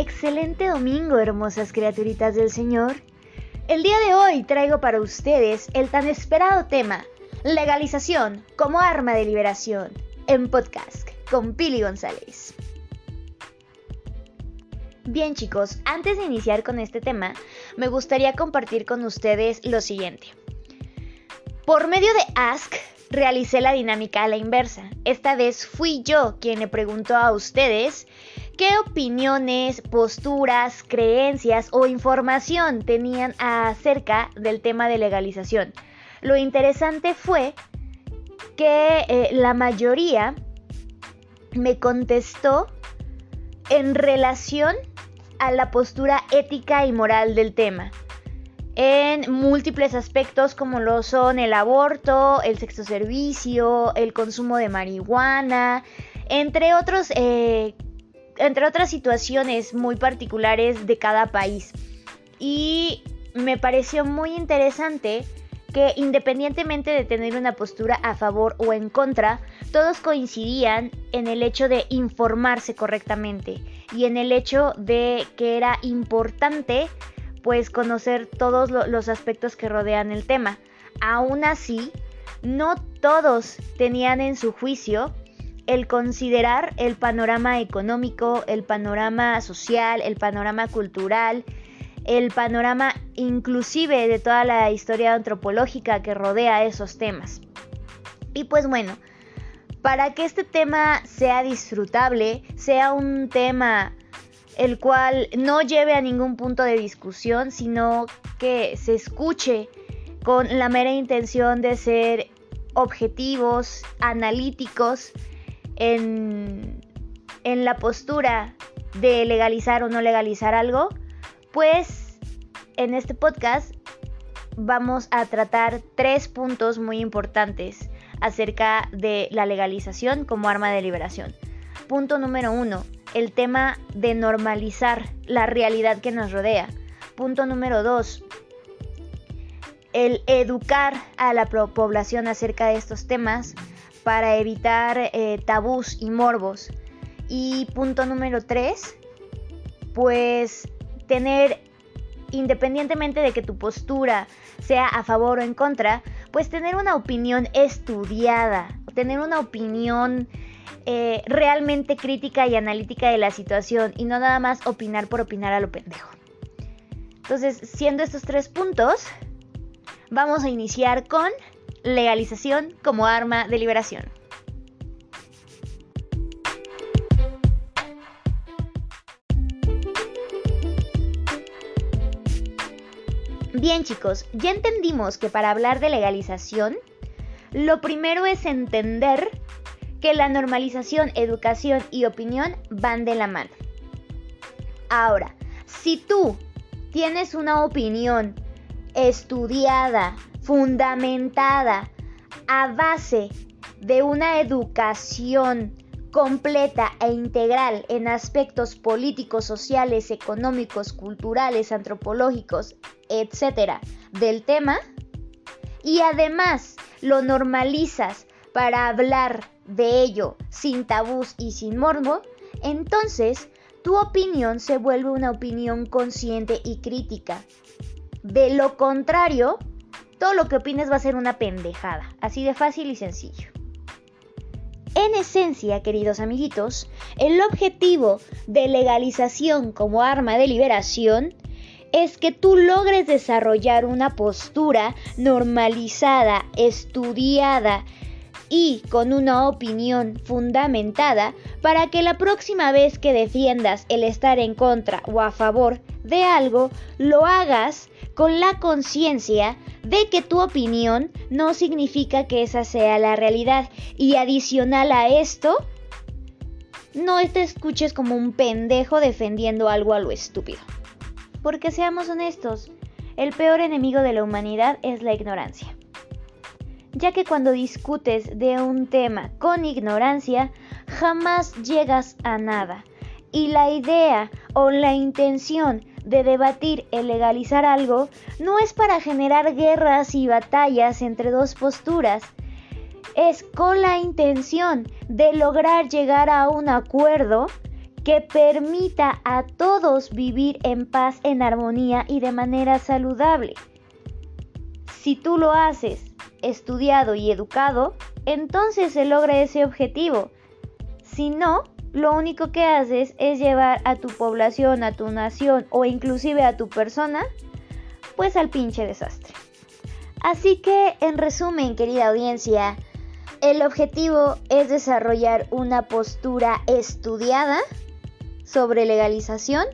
Excelente domingo, hermosas criaturitas del Señor. El día de hoy traigo para ustedes el tan esperado tema, legalización como arma de liberación, en podcast con Pili González. Bien chicos, antes de iniciar con este tema, me gustaría compartir con ustedes lo siguiente. Por medio de Ask, realicé la dinámica a la inversa. Esta vez fui yo quien le preguntó a ustedes qué opiniones, posturas, creencias o información tenían acerca del tema de legalización. Lo interesante fue que eh, la mayoría me contestó en relación a la postura ética y moral del tema en múltiples aspectos como lo son el aborto, el sexo servicio, el consumo de marihuana, entre otros, eh, entre otras situaciones muy particulares de cada país. Y me pareció muy interesante que independientemente de tener una postura a favor o en contra, todos coincidían en el hecho de informarse correctamente y en el hecho de que era importante pues conocer todos los aspectos que rodean el tema. Aún así, no todos tenían en su juicio el considerar el panorama económico, el panorama social, el panorama cultural, el panorama inclusive de toda la historia antropológica que rodea esos temas. Y pues bueno, para que este tema sea disfrutable, sea un tema el cual no lleve a ningún punto de discusión, sino que se escuche con la mera intención de ser objetivos, analíticos en, la postura de legalizar o no legalizar algo, pues en este podcast vamos a tratar tres puntos muy importantes acerca de la legalización como arma de liberación. Punto número uno, el tema de normalizar la realidad que nos rodea. Punto número dos, el educar a la población acerca de estos temas para evitar eh, tabús y morbos. Y punto número tres, pues tener, independientemente de que tu postura sea a favor o en contra, pues tener una opinión estudiada, tener una opinión eh, realmente crítica y analítica de la situación y no nada más opinar por opinar a lo pendejo. Entonces, siendo estos tres puntos, vamos a iniciar con legalización como arma de liberación. Bien chicos, ya entendimos que para hablar de legalización, lo primero es entender que la normalización, educación y opinión van de la mano. Ahora, si tú tienes una opinión estudiada, fundamentada, a base de una educación completa e integral en aspectos políticos, sociales, económicos, culturales, antropológicos, etcétera, del tema, y además lo normalizas para hablar de ello sin tabús y sin morbo, entonces tu opinión se vuelve una opinión consciente y crítica. De lo contrario, todo lo que opines va a ser una pendejada, así de fácil y sencillo. En esencia, queridos amiguitos, el objetivo de legalización como arma de liberación es que tú logres desarrollar una postura normalizada, estudiada y con una opinión fundamentada para que la próxima vez que defiendas el estar en contra o a favor de algo, lo hagas con la conciencia de que tu opinión no significa que esa sea la realidad y adicional a esto, no te escuches como un pendejo defendiendo algo a lo estúpido. Porque seamos honestos, el peor enemigo de la humanidad es la ignorancia ya que cuando discutes de un tema con ignorancia, jamás llegas a nada. Y la idea o la intención de debatir el legalizar algo no es para generar guerras y batallas entre dos posturas, es con la intención de lograr llegar a un acuerdo que permita a todos vivir en paz, en armonía y de manera saludable. Si tú lo haces estudiado y educado, entonces se logra ese objetivo. Si no, lo único que haces es llevar a tu población, a tu nación o inclusive a tu persona, pues al pinche desastre. Así que, en resumen, querida audiencia, el objetivo es desarrollar una postura estudiada sobre legalización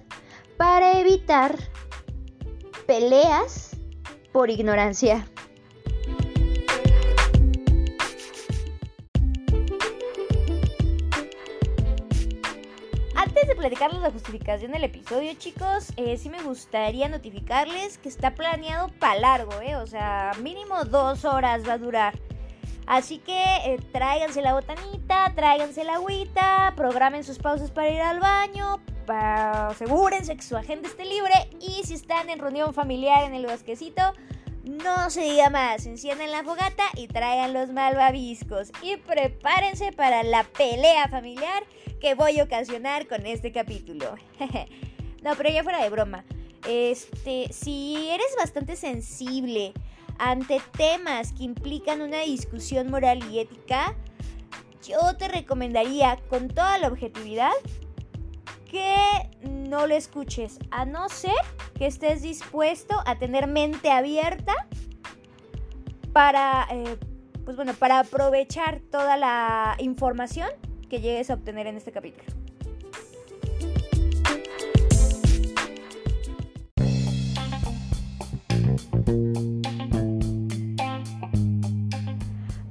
para evitar peleas por ignorancia. Antes de platicarles la justificación del episodio, chicos, eh, sí me gustaría notificarles que está planeado para largo, ¿eh? O sea, mínimo dos horas va a durar. Así que eh, tráiganse la botanita, tráiganse la agüita, programen sus pausas para ir al baño, asegúrense que su agenda esté libre y si están en reunión familiar en el bosquecito, no se diga más, enciendan la fogata y traigan los malvaviscos y prepárense para la pelea familiar que voy a ocasionar con este capítulo. no, pero ya fuera de broma. Este, si eres bastante sensible ante temas que implican una discusión moral y ética, yo te recomendaría con toda la objetividad que no lo escuches, a no ser que estés dispuesto a tener mente abierta para, eh, pues bueno, para aprovechar toda la información que llegues a obtener en este capítulo.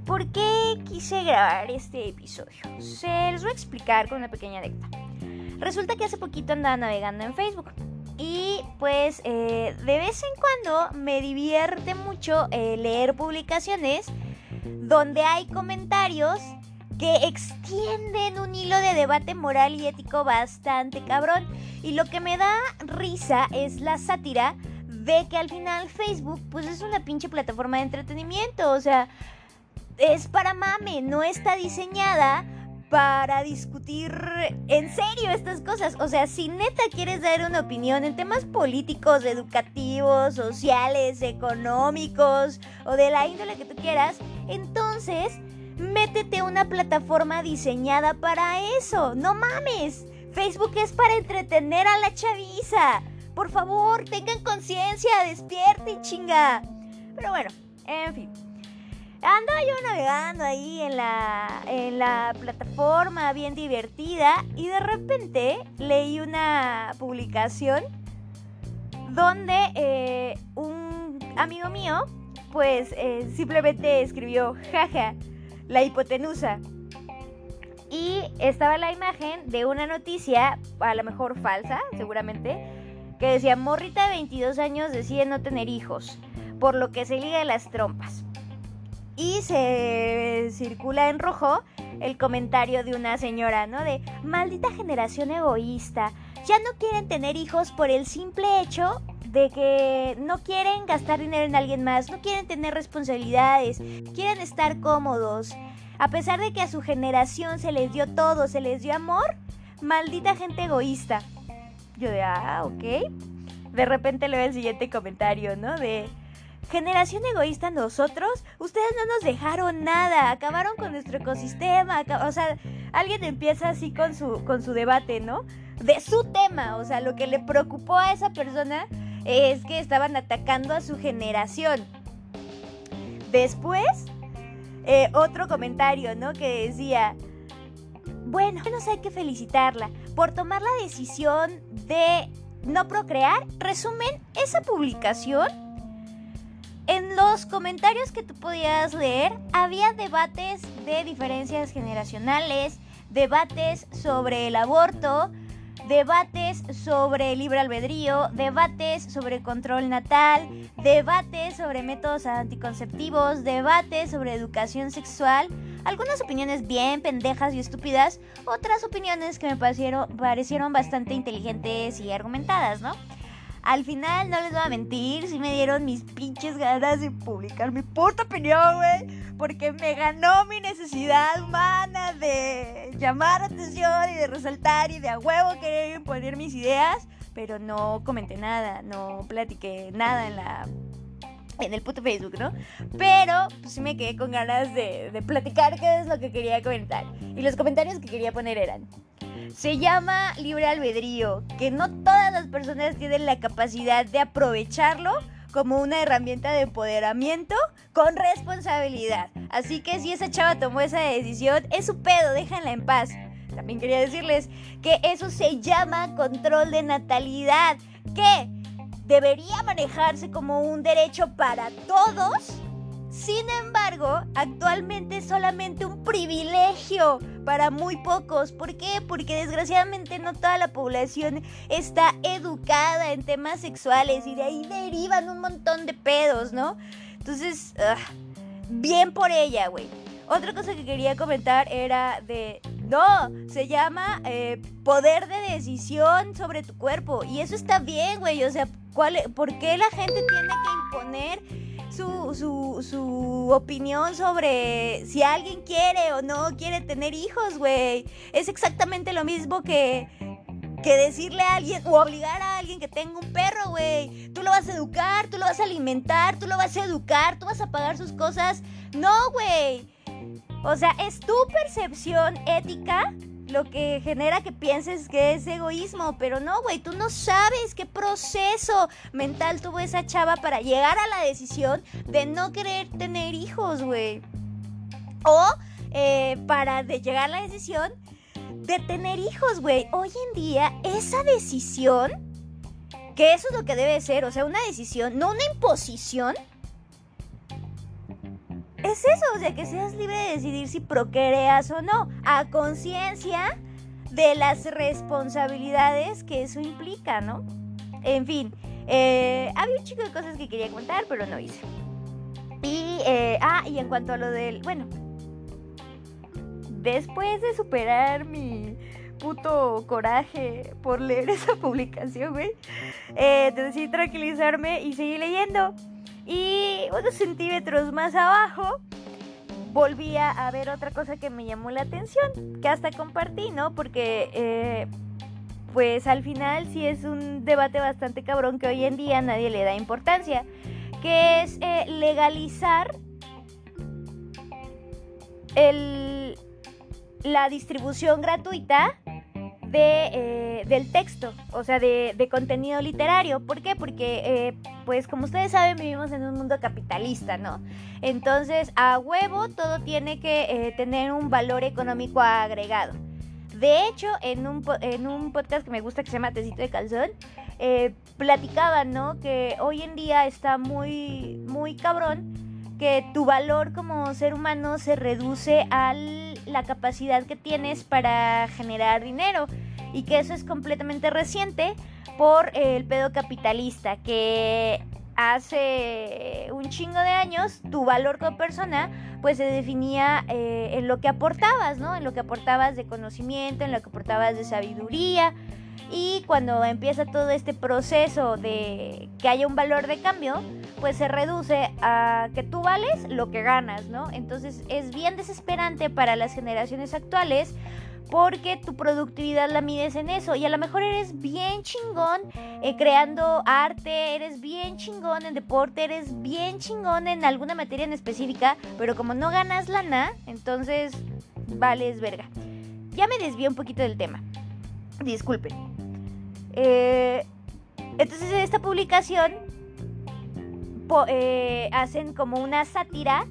¿Por qué quise grabar este episodio? Se los voy a explicar con una pequeña anécdota. Resulta que hace poquito andaba navegando en Facebook y pues eh, de vez en cuando me divierte mucho eh, leer publicaciones donde hay comentarios que extienden un hilo de debate moral y ético bastante cabrón. Y lo que me da risa es la sátira de que al final Facebook pues es una pinche plataforma de entretenimiento. O sea, es para mame, no está diseñada para discutir en serio estas cosas. O sea, si neta quieres dar una opinión en temas políticos, educativos, sociales, económicos o de la índole que tú quieras, entonces métete una plataforma diseñada para eso. No mames. Facebook es para entretener a la chaviza. Por favor, tengan conciencia, despierten, chinga. Pero bueno, en fin. Andaba yo navegando ahí en la, en la plataforma bien divertida y de repente leí una publicación donde eh, un amigo mío pues eh, simplemente escribió jaja la hipotenusa y estaba la imagen de una noticia a lo mejor falsa seguramente que decía morrita de 22 años decide no tener hijos por lo que se liga las trompas y se circula en rojo el comentario de una señora, ¿no? De maldita generación egoísta. Ya no quieren tener hijos por el simple hecho de que no quieren gastar dinero en alguien más, no quieren tener responsabilidades, quieren estar cómodos. A pesar de que a su generación se les dio todo, se les dio amor, maldita gente egoísta. Yo de, ah, ok. De repente le veo el siguiente comentario, ¿no? De, Generación egoísta nosotros, ustedes no nos dejaron nada, acabaron con nuestro ecosistema, o sea, alguien empieza así con su, con su debate, ¿no? De su tema, o sea, lo que le preocupó a esa persona es que estaban atacando a su generación. Después, eh, otro comentario, ¿no? Que decía, bueno, nos hay que felicitarla por tomar la decisión de no procrear. Resumen, esa publicación en los comentarios que tú podías leer había debates de diferencias generacionales, debates sobre el aborto, debates sobre libre albedrío, debates sobre control natal, debates sobre métodos anticonceptivos, debates sobre educación sexual, algunas opiniones bien pendejas y estúpidas, otras opiniones que me parecieron, parecieron bastante inteligentes y argumentadas, ¿no? Al final, no les voy a mentir, sí me dieron mis pinches ganas de publicar mi puta opinión, güey. Porque me ganó mi necesidad humana de llamar atención y de resaltar y de a huevo querer imponer mis ideas. Pero no comenté nada, no platiqué nada en la en el puto Facebook, ¿no? Pero pues sí me quedé con ganas de, de platicar qué es lo que quería comentar. Y los comentarios que quería poner eran, se llama libre albedrío, que no todas las personas tienen la capacidad de aprovecharlo como una herramienta de empoderamiento con responsabilidad. Así que si esa chava tomó esa decisión, es su pedo, déjenla en paz. También quería decirles que eso se llama control de natalidad, que debería manejarse como un derecho para todos sin embargo, actualmente es solamente un privilegio para muy pocos. ¿Por qué? Porque desgraciadamente no toda la población está educada en temas sexuales y de ahí derivan un montón de pedos, ¿no? Entonces, ah, bien por ella, güey. Otra cosa que quería comentar era de... No, se llama eh, poder de decisión sobre tu cuerpo. Y eso está bien, güey. O sea, ¿cuál, ¿por qué la gente tiene que imponer su, su, opinión sobre si alguien quiere o no quiere tener hijos, güey. Es exactamente lo mismo que, que decirle a alguien o obligar a alguien que tenga un perro, güey. Tú lo vas a educar, tú lo vas a alimentar, tú lo vas a educar, tú vas a pagar sus cosas. No, güey. O sea, es tu percepción ética lo que genera que pienses que es egoísmo, pero no, güey, tú no sabes qué proceso mental tuvo esa chava para llegar a la decisión de no querer tener hijos, güey. O eh, para de llegar a la decisión de tener hijos, güey. Hoy en día esa decisión, que eso es lo que debe ser, o sea, una decisión, no una imposición, es eso, o sea, que seas libre de decidir si procreas o no, a conciencia de las responsabilidades que eso implica, ¿no? En fin, eh, había un chico de cosas que quería contar, pero no hice. Y, eh, ah, y en cuanto a lo del, bueno, después de superar mi puto coraje por leer esa publicación, güey, eh, decidí tranquilizarme y seguí leyendo. Y unos centímetros más abajo volví a ver otra cosa que me llamó la atención, que hasta compartí, ¿no? Porque eh, pues al final sí es un debate bastante cabrón que hoy en día nadie le da importancia, que es eh, legalizar el, la distribución gratuita de, eh, del texto, o sea, de, contenido literario. ¿Por qué? Porque, eh, pues como ustedes saben, vivimos en un mundo capitalista, ¿no? Entonces, a huevo todo tiene que eh, tener un valor económico agregado. De hecho, en un, en un podcast que me gusta que se llama Tecito de Calzón, platicaban, ¿no? Que hoy en día está muy, muy cabrón que tu valor como ser humano se reduce a la capacidad que tienes para generar dinero y que eso es completamente reciente por el pedo capitalista que hace un chingo de años tu valor como persona pues se definía eh, en lo que aportabas, ¿no? En lo que aportabas de conocimiento, en lo que aportabas de sabiduría, y cuando empieza todo este proceso de que haya un valor de cambio, pues se reduce a que tú vales lo que ganas, ¿no? Entonces es bien desesperante para las generaciones actuales porque tu productividad la mides en eso y a lo mejor eres bien chingón eh, creando arte, eres bien chingón en deporte, eres bien chingón en alguna materia en específica, pero como no ganas lana, entonces vales verga. Ya me desvío un poquito del tema. Disculpen. Eh, entonces en esta publicación eh, hacen como una sátira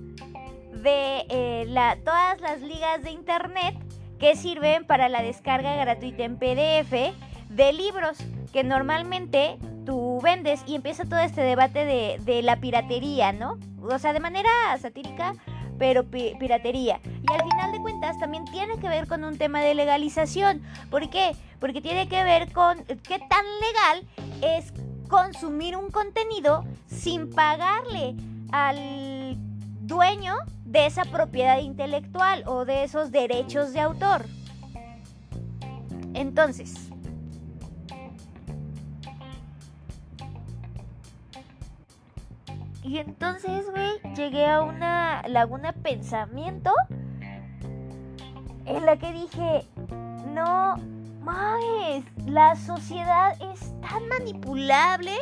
de eh, la, todas las ligas de internet que sirven para la descarga gratuita en PDF de libros que normalmente tú vendes y empieza todo este debate de, de la piratería, ¿no? O sea, de manera satírica pero piratería. Y al final de cuentas también tiene que ver con un tema de legalización. ¿Por qué? Porque tiene que ver con qué tan legal es consumir un contenido sin pagarle al dueño de esa propiedad intelectual o de esos derechos de autor. Entonces, Y entonces, güey, llegué a una laguna pensamiento en la que dije, no mames, la sociedad es tan manipulable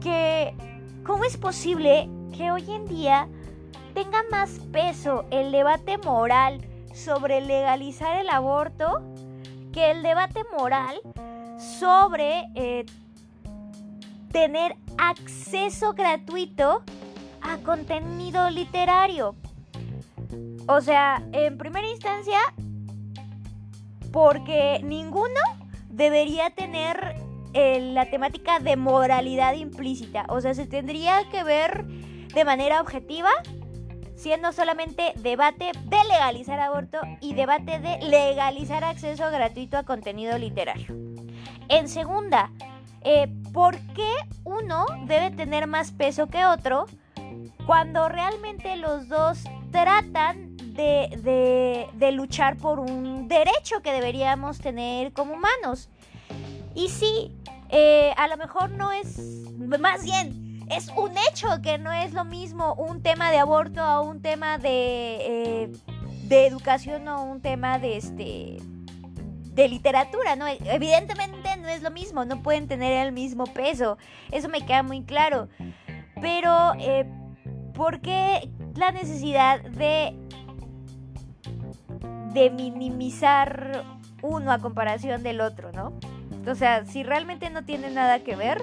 que ¿cómo es posible que hoy en día tenga más peso el debate moral sobre legalizar el aborto que el debate moral sobre eh, tener acceso gratuito a contenido literario. O sea, en primera instancia, porque ninguno debería tener eh, la temática de moralidad implícita. O sea, se tendría que ver de manera objetiva, siendo solamente debate de legalizar aborto y debate de legalizar acceso gratuito a contenido literario. En segunda, eh, ¿por qué uno debe tener más peso que otro cuando realmente los dos tratan de, luchar por un derecho que deberíamos tener como humanos? Y sí, eh, a lo mejor no es, más bien, es un hecho que no es lo mismo un tema de aborto a un tema de, eh, de educación o un tema de este de literatura, ¿no? Evidentemente no es lo mismo, no pueden tener el mismo peso, eso me queda muy claro. Pero, eh, ¿por qué la necesidad de, de minimizar uno a comparación del otro, ¿no? O sea, si realmente no tiene nada que ver,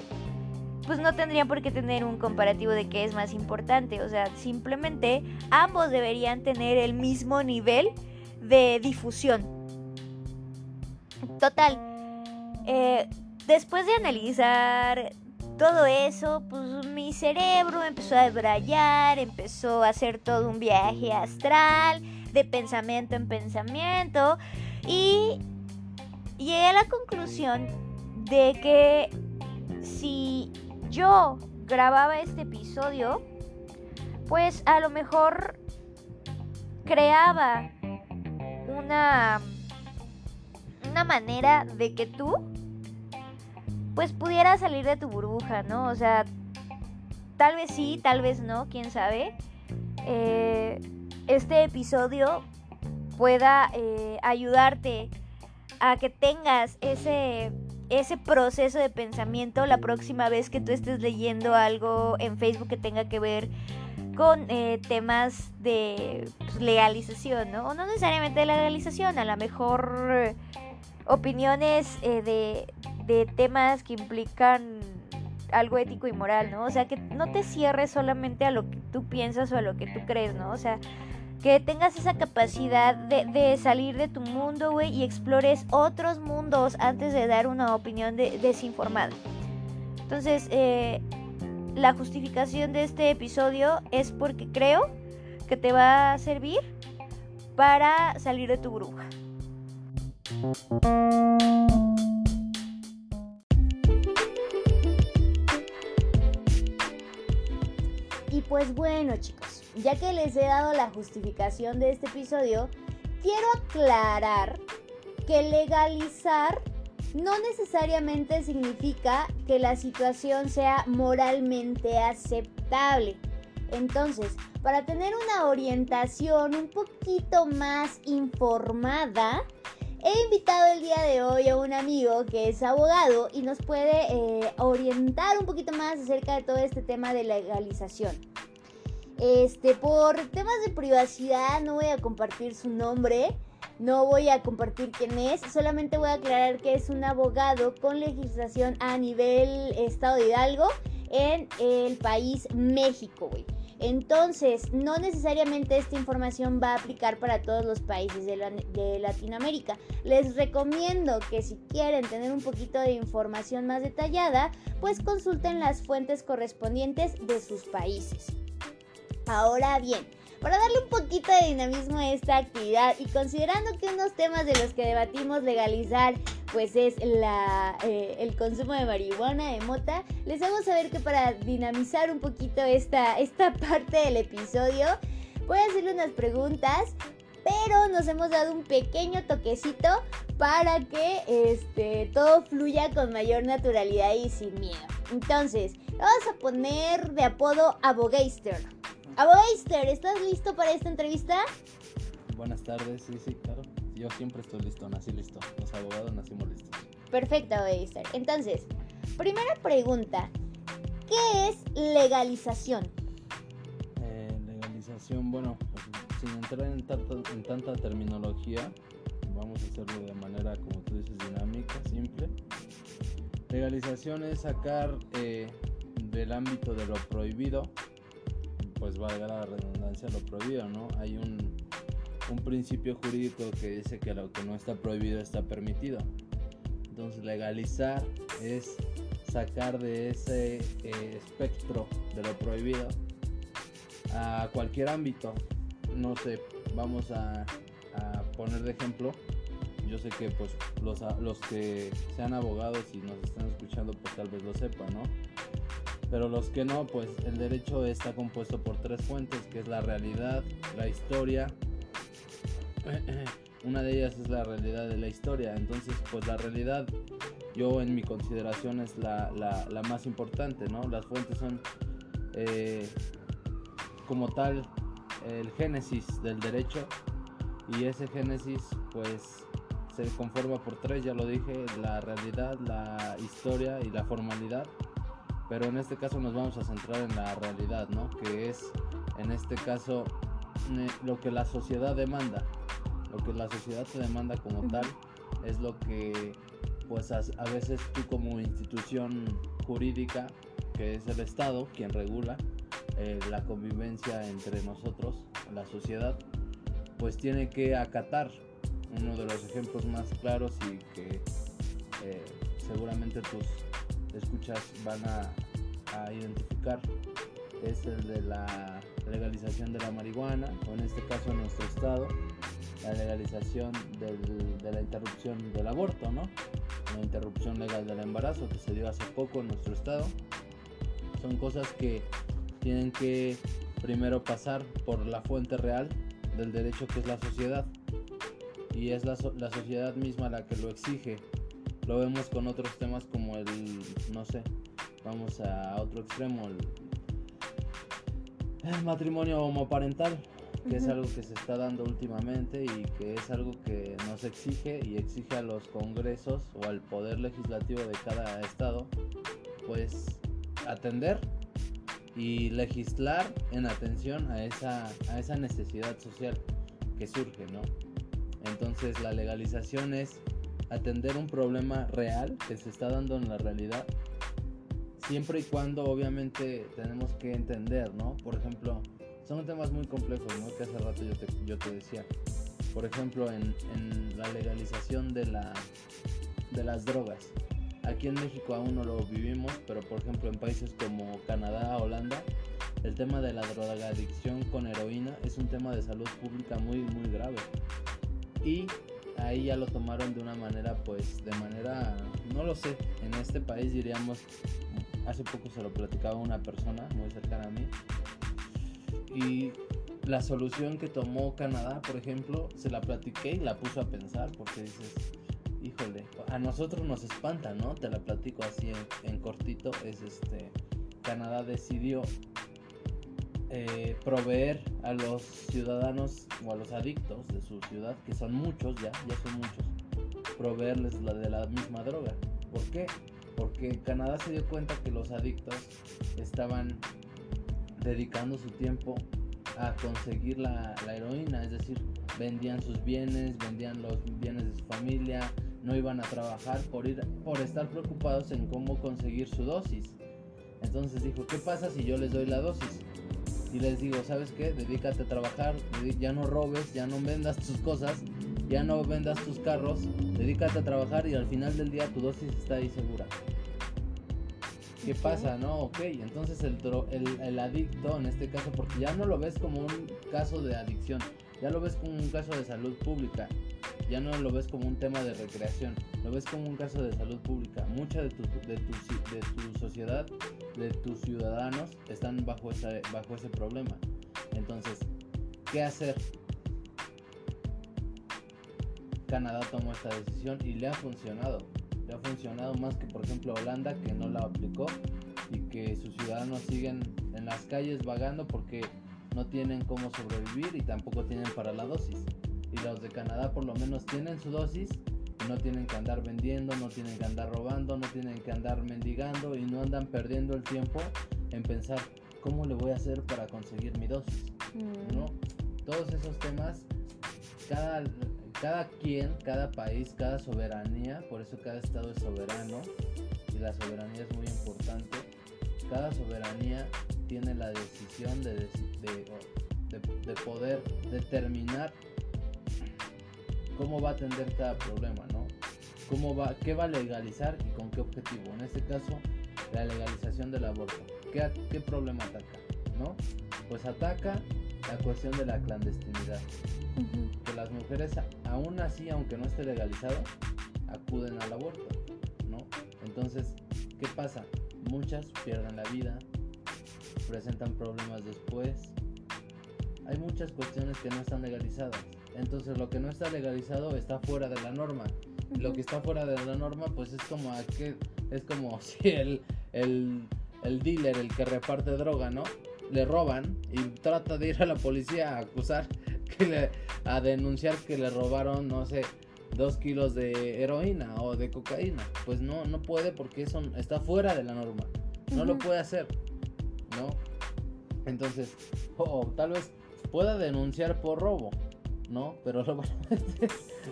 pues no tendrían por qué tener un comparativo de qué es más importante. O sea, simplemente ambos deberían tener el mismo nivel de difusión. Total. Eh, después de analizar todo eso, pues mi cerebro empezó a debrayar, empezó a hacer todo un viaje astral, de pensamiento en pensamiento, y llegué a la conclusión de que si yo grababa este episodio, pues a lo mejor creaba una una manera de que tú pues pudieras salir de tu burbuja, ¿no? O sea, tal vez sí, tal vez no, quién sabe. Eh, este episodio pueda eh, ayudarte a que tengas ese ese proceso de pensamiento la próxima vez que tú estés leyendo algo en Facebook que tenga que ver con eh, temas de pues, legalización, ¿no? O no necesariamente de legalización, a lo mejor opiniones eh, de, de temas que implican algo ético y moral, ¿no? O sea, que no te cierres solamente a lo que tú piensas o a lo que tú crees, ¿no? O sea, que tengas esa capacidad de, salir de tu mundo, güey, y explores otros mundos antes de dar una opinión desinformada. Entonces, eh, la justificación de este episodio es porque creo que te va a servir para salir de tu bruja. Y pues bueno chicos, ya que les he dado la justificación de este episodio, quiero aclarar que legalizar no necesariamente significa que la situación sea moralmente aceptable. Entonces, para tener una orientación un poquito más informada, he invitado el día de hoy a un amigo que es abogado y nos puede eh, orientar un poquito más acerca de todo este tema de legalización. Este, por temas de privacidad no voy a compartir su nombre, no voy a compartir quién es, solamente voy a aclarar que es un abogado con legislación a nivel Estado de Hidalgo en el país México, güey. Entonces, no necesariamente esta información va a aplicar para todos los países de, de, Latinoamérica. Les recomiendo que si quieren tener un poquito de información más detallada, pues consulten las fuentes correspondientes de sus países. Ahora bien, para darle un poquito de dinamismo a esta actividad y considerando que unos temas de los que debatimos legalizar pues es eh, el consumo de marihuana, de mota, les vamos a ver que para dinamizar un poquito esta, esta parte del episodio voy a hacerle unas preguntas, pero nos hemos dado un pequeño toquecito para que este, todo fluya con mayor naturalidad y sin miedo. Entonces, Vamos a poner de apodo Abogeister. Abogeister, ¿estás listo para esta entrevista? Buenas tardes, sí, sí, claro. Yo siempre estoy listo, nací listo. Los abogados nacimos listos. Perfecto, Abogeister. Entonces, primera pregunta. ¿Qué es legalización? Eh, legalización, bueno, pues, sin entrar en, en tanta terminología, vamos a hacerlo de manera, como tú dices, dinámica, simple. Legalización es sacar eh, del ámbito de lo prohibido, pues valga la redundancia, lo prohibido, ¿no? Hay un, un principio jurídico que dice que lo que no está prohibido está permitido. Entonces legalizar es sacar de ese eh, espectro de lo prohibido a cualquier ámbito. No sé, vamos a, poner de ejemplo. Yo sé que pues los, los que sean abogados y nos están escuchando pues tal vez lo sepan, ¿no? Pero los que no, pues el derecho está compuesto por tres fuentes, que es la realidad, la historia. Una de ellas es la realidad de la historia. Entonces, pues la realidad yo en mi consideración es la, la, más importante, ¿no? Las fuentes son eh, como tal el génesis del derecho y ese génesis pues se conforma por tres, ya lo dije, la realidad, la historia y la formalidad, pero en este caso nos vamos a centrar en la realidad, ¿no? Que es en este caso eh, lo que la sociedad demanda, lo que la sociedad te demanda como tal es lo que pues a, veces tú como institución jurídica, que es el Estado quien regula eh, la convivencia entre nosotros, la sociedad, pues tiene que acatar. Uno de los ejemplos más claros y que eh, seguramente tus escuchas van a, identificar es el de la legalización de la marihuana, o en este caso en nuestro estado, la legalización de la interrupción del aborto, ¿no? La interrupción legal del embarazo que se dio hace poco en nuestro estado. Son cosas que tienen que primero pasar por la fuente real del derecho que es la sociedad. Y es la, la sociedad misma la que lo exige. Lo vemos con otros temas como el, no sé, vamos a otro extremo, el, el matrimonio homoparental que es algo que se está dando últimamente y que es algo que nos exige y exige a los congresos o al poder legislativo de cada estado, pues atender y legislar en atención a esa, a esa necesidad social que surge, ¿no? Entonces la legalización es atender un problema real que se está dando en la realidad, siempre y cuando obviamente tenemos que entender, ¿no? Por ejemplo, son temas muy complejos, ¿no? Que hace rato yo te, yo te decía. Por ejemplo, en, la legalización de, la, de las drogas. Aquí en México aún no lo vivimos, pero por ejemplo en países como Canadá, Holanda, el tema de la drogadicción con heroína es un tema de salud pública muy, muy grave. Y ahí ya lo tomaron de una manera, pues, de manera, no lo sé, en este país diríamos, hace poco se lo platicaba una persona muy cercana a mí, y la solución que tomó Canadá, por ejemplo, se la platiqué y la puso a pensar porque dices, híjole, a nosotros nos espanta, ¿no? Te la platico así en, cortito, es este, Canadá decidió eh, proveer a los ciudadanos o a los adictos de su ciudad, que son muchos ya, ya son muchos, proveerles la de la misma droga. ¿Por qué? Porque Canadá se dio cuenta que los adictos estaban dedicando su tiempo a conseguir la, heroína, es decir, vendían sus bienes, vendían los bienes de su familia, no iban a trabajar por, ir, por estar preocupados en cómo conseguir su dosis. Entonces dijo, ¿qué pasa si yo les doy la dosis? Y les digo, ¿sabes qué? Dedícate a trabajar, ya no robes, ya no vendas tus cosas, ya no vendas tus carros, dedícate a trabajar y al final del día tu dosis está ahí segura. ¿Qué pasa? No, ok, entonces el, el, el, adicto en este caso, porque ya no lo ves como un caso de adicción, ya lo ves como un caso de salud pública, ya no lo ves como un tema de recreación, lo ves como un caso de salud pública. Mucha de tu, de tu, de tu sociedad, de tus ciudadanos están bajo, esa, bajo ese problema. Entonces, ¿qué hacer? Canadá tomó esta decisión y le ha funcionado ha funcionado más que por ejemplo Holanda que no la aplicó y que sus ciudadanos siguen en las calles vagando porque no tienen cómo sobrevivir y tampoco tienen para la dosis. Y los de Canadá por lo menos tienen su dosis y no tienen que andar vendiendo, no tienen que andar robando, no tienen que andar mendigando y no andan perdiendo el tiempo en pensar cómo le voy a hacer para conseguir mi dosis. Mm. ¿no? Todos esos temas, cada, cada quien, cada país, cada soberanía, por eso cada estado es soberano y la soberanía es muy importante. Cada soberanía tiene la decisión de, deci- de, de- de poder determinar cómo va a atender cada problema, ¿no? Cómo va, qué va a legalizar y con qué objetivo. En este caso, la legalización del aborto. ¿Qué, problema ataca? ¿No? Pues ataca la cuestión de la clandestinidad. Que las mujeres, aún así, aunque no esté legalizado, acuden al aborto, ¿no? Entonces, ¿qué pasa? Muchas pierden la vida, presentan problemas después. Hay muchas cuestiones que no están legalizadas. Entonces, lo que no está legalizado está fuera de la norma. Lo que está fuera de la norma, pues es como aquel- es como si el, el, el dealer, el que reparte droga, ¿no? Le roban y trata de ir a la policía a acusar, que le- a denunciar que le robaron, no sé, dos kilos de heroína o de cocaína. Pues no, no puede porque eso está fuera de la norma. No lo Ujú. puede hacer, ¿no? Entonces, o o tal vez pueda denunciar por robo, ¿no? Pero lo van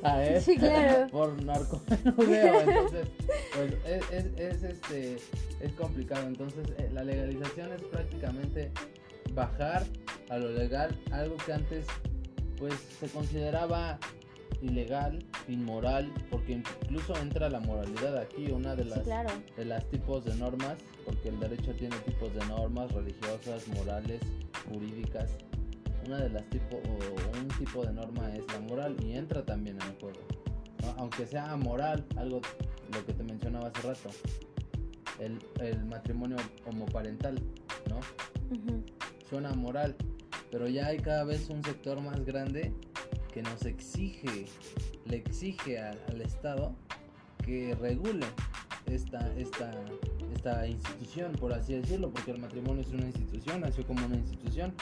a a él Sí, claro. por narcomenudeo. Entonces, pues es, es, es, este, es complicado. Entonces, eh, la legalización es prácticamente bajar a lo legal algo que antes pues se consideraba ilegal, inmoral, porque incluso entra la moralidad aquí, una de Sí, las claro. de las tipos de normas, porque el derecho tiene tipos de normas religiosas, morales, jurídicas. Una de las tipos o un tipo de norma es la moral y entra también en el juego. ¿no? Aunque sea amoral, algo lo que te mencionaba hace rato, el, el matrimonio homoparental, ¿no? Suena moral, pero ya hay cada vez un sector más grande que nos exige, le exige a- al Estado que regule esta, esta, esta institución, por así decirlo, porque el matrimonio es una institución, nació como una institución.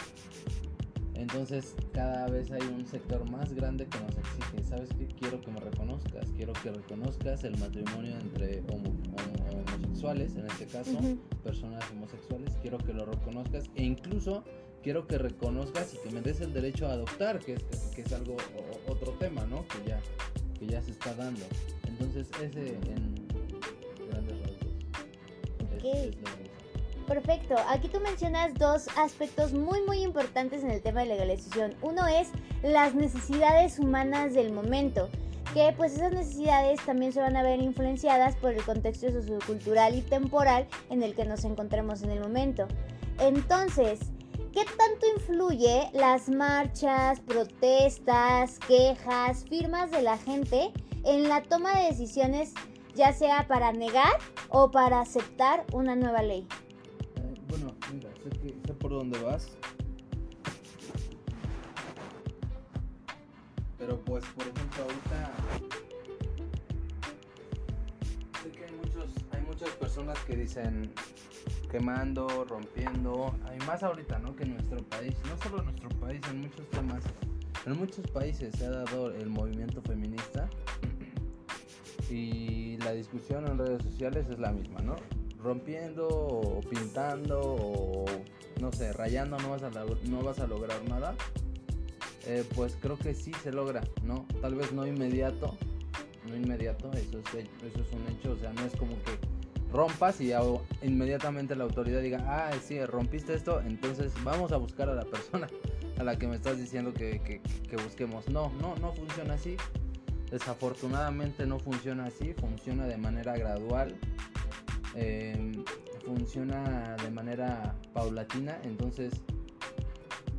Entonces cada vez hay un sector más grande que nos exige, ¿sabes qué? Quiero que me reconozcas, quiero que reconozcas el matrimonio entre homo- homo- homosexuales, en este caso, Ujú. personas homosexuales, quiero que lo reconozcas e incluso quiero que reconozcas y que me des el derecho a adoptar, que es, que es algo, o- otro tema, ¿no? Que ya, que ya se está dando. Entonces ese en grandes rasgos es- Ok. es legalización. Perfecto. Aquí tú mencionas dos aspectos muy muy importantes en el tema de legalización. Uno es las necesidades humanas del momento, que pues esas necesidades también se van a ver influenciadas por el contexto sociocultural y temporal en el que nos encontremos en el momento. Entonces, ¿qué tanto influye las marchas, protestas, quejas, firmas de la gente en la toma de decisiones, ya sea para negar o para aceptar una nueva ley? Bueno, mira, sé, que, sé por dónde vas. Pero pues, por ejemplo, ahorita sé que hay muchas personas que dicen quemando, rompiendo, hay más ahorita, ¿no? Que en nuestro país, no solo en nuestro país, en muchos temas, en muchos países se ha dado el movimiento feminista y la discusión en redes sociales es la misma, ¿no? Rompiendo o pintando o no sé, rayando no vas a, no vas a lograr nada. Eh, pues creo que sí se logra, ¿no? Tal vez no inmediato, no inmediato, eso es, eso es un hecho, o sea, no es como que rompas y inmediatamente la autoridad diga, ah, sí, rompiste esto, entonces vamos a buscar a la persona a la que me estás diciendo que, que- que busquemos. No, no, no funciona así. Desafortunadamente no funciona así, funciona de manera gradual, eh, funciona de manera paulatina, entonces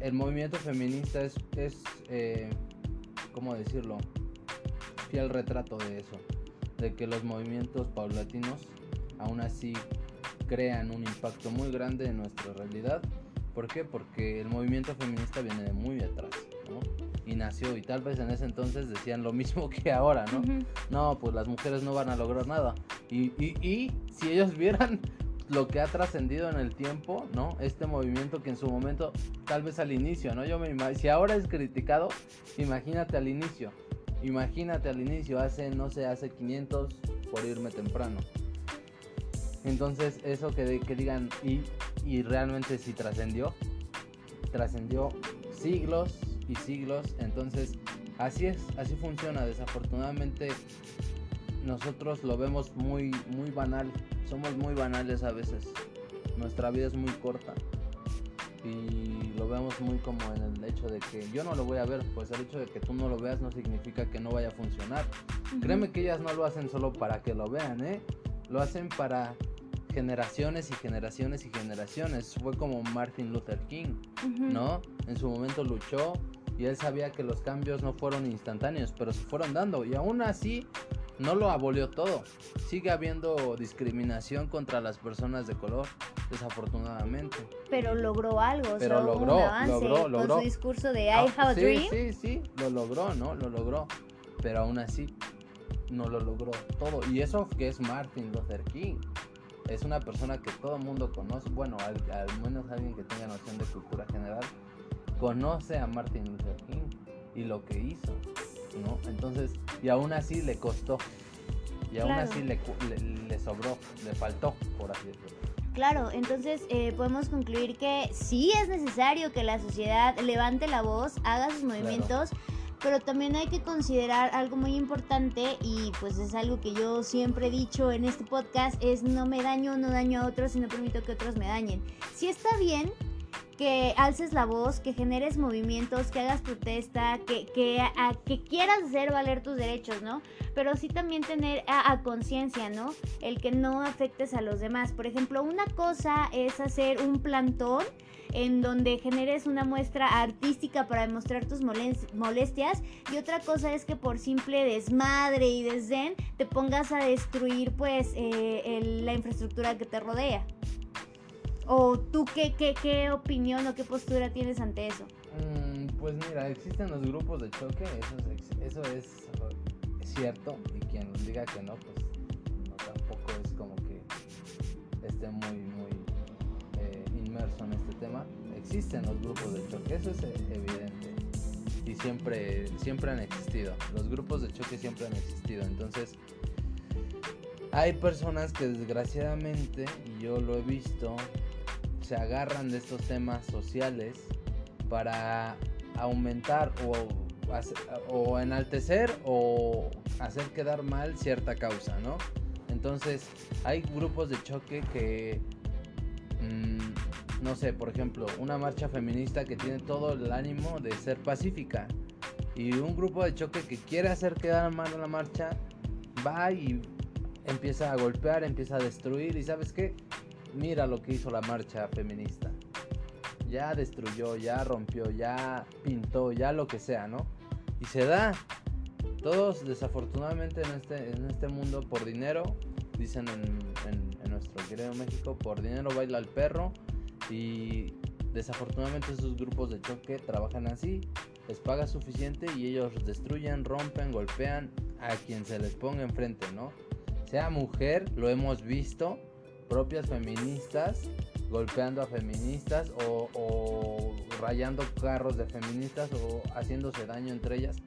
el movimiento feminista es, es eh, ¿cómo decirlo? Fiel retrato de eso, de que los movimientos paulatinos aún así crean un impacto muy grande en nuestra realidad. ¿Por qué? Porque el movimiento feminista viene de muy atrás, ¿no? Y nació, y tal vez en ese entonces decían lo mismo que ahora, ¿no? Ujú. No, pues las mujeres no van a lograr nada. Y, y, y si ellos vieran lo que ha trascendido en el tiempo, ¿no? Este movimiento que en su momento, tal vez al inicio, ¿no? Yo me imagino, si ahora es criticado, imagínate al inicio. Imagínate al inicio, hace, no sé, hace 500 por irme temprano. Entonces, eso que, que digan, y, y realmente si trascendió, trascendió siglos y siglos. Entonces, así es, así funciona. Desafortunadamente, nosotros lo vemos muy, muy banal. Somos muy banales a veces. Nuestra vida es muy corta. Y lo vemos muy como en el hecho de que yo no lo voy a ver. Pues el hecho de que tú no lo veas no significa que no vaya a funcionar. Créeme que ellas no lo hacen solo para que lo vean, ¿eh? Lo hacen para generaciones y generaciones y generaciones. Fue como Martin Luther King, ¿no? En su momento luchó y él sabía que los cambios no fueron instantáneos, pero se fueron dando y aún así no lo abolió todo. Sigue habiendo discriminación contra las personas de color, desafortunadamente. Pero logró algo, pero logró, logró, logró. Con su discurso de I ah, have a sí, dream. Sí, sí, lo logró, ¿no? Lo logró. Pero aún así no lo logró todo. Y eso que es Martin Luther King es una persona que todo el mundo conoce, bueno, al, menos alguien que tenga noción de cultura general, conoce a Martin Luther King y lo que hizo, ¿no? Entonces, y aún así le costó, y aún así le, le, sobró, le faltó, por así decirlo. Claro, entonces eh, podemos concluir que sí es necesario que la sociedad levante la voz, haga sus movimientos pero también hay que considerar algo muy importante y pues es algo que yo siempre he dicho en este podcast, es no me daño, no daño a otros y no permito que otros me dañen. Si está bien que alces la voz, que generes movimientos, que hagas protesta, que, que, que quieras hacer valer tus derechos, ¿no? Pero sí también tener a conciencia, ¿no? El que no afectes a los demás. Por ejemplo, una cosa es hacer un plantón en donde generes una muestra artística para demostrar tus molestias y otra cosa es que por simple desmadre y desdén te pongas a destruir pues eh, la infraestructura que te rodea. ¿O tú qué, qué, qué opinión o qué postura tienes ante eso? Mm, pues mira, existen los grupos de choque, eso es, eso es cierto y quien diga que no, pues no tampoco es como que esté muy, muy en este tema, existen los grupos de choque, eso es evidente. Y siempre, siempre han existido. Los grupos de choque siempre han existido. Entonces, hay personas que desgraciadamente, y yo lo he visto, se agarran de estos temas sociales para aumentar o, o enaltecer o hacer quedar mal cierta causa, ¿no? Entonces, hay grupos de choque que no sé, por ejemplo, una marcha feminista que tiene todo el ánimo de ser pacífica y un grupo de choque que quiere hacer quedar mal la marcha va y empieza a golpear, empieza a destruir y sabes qué, mira lo que hizo la marcha feminista. Ya destruyó, ya rompió, ya pintó, ya lo que sea, ¿no? Y se da. Todos desafortunadamente en este, en este mundo por dinero, dicen en, en, en nuestro querido México, por dinero baila el perro y desafortunadamente esos grupos de choque trabajan así. Les paga suficiente y ellos destruyen, rompen, golpean a quien se les ponga enfrente, ¿no? Sea mujer, lo hemos visto, propias feministas golpeando a feministas o, o rayando carros de feministas o haciéndose daño entre ellas.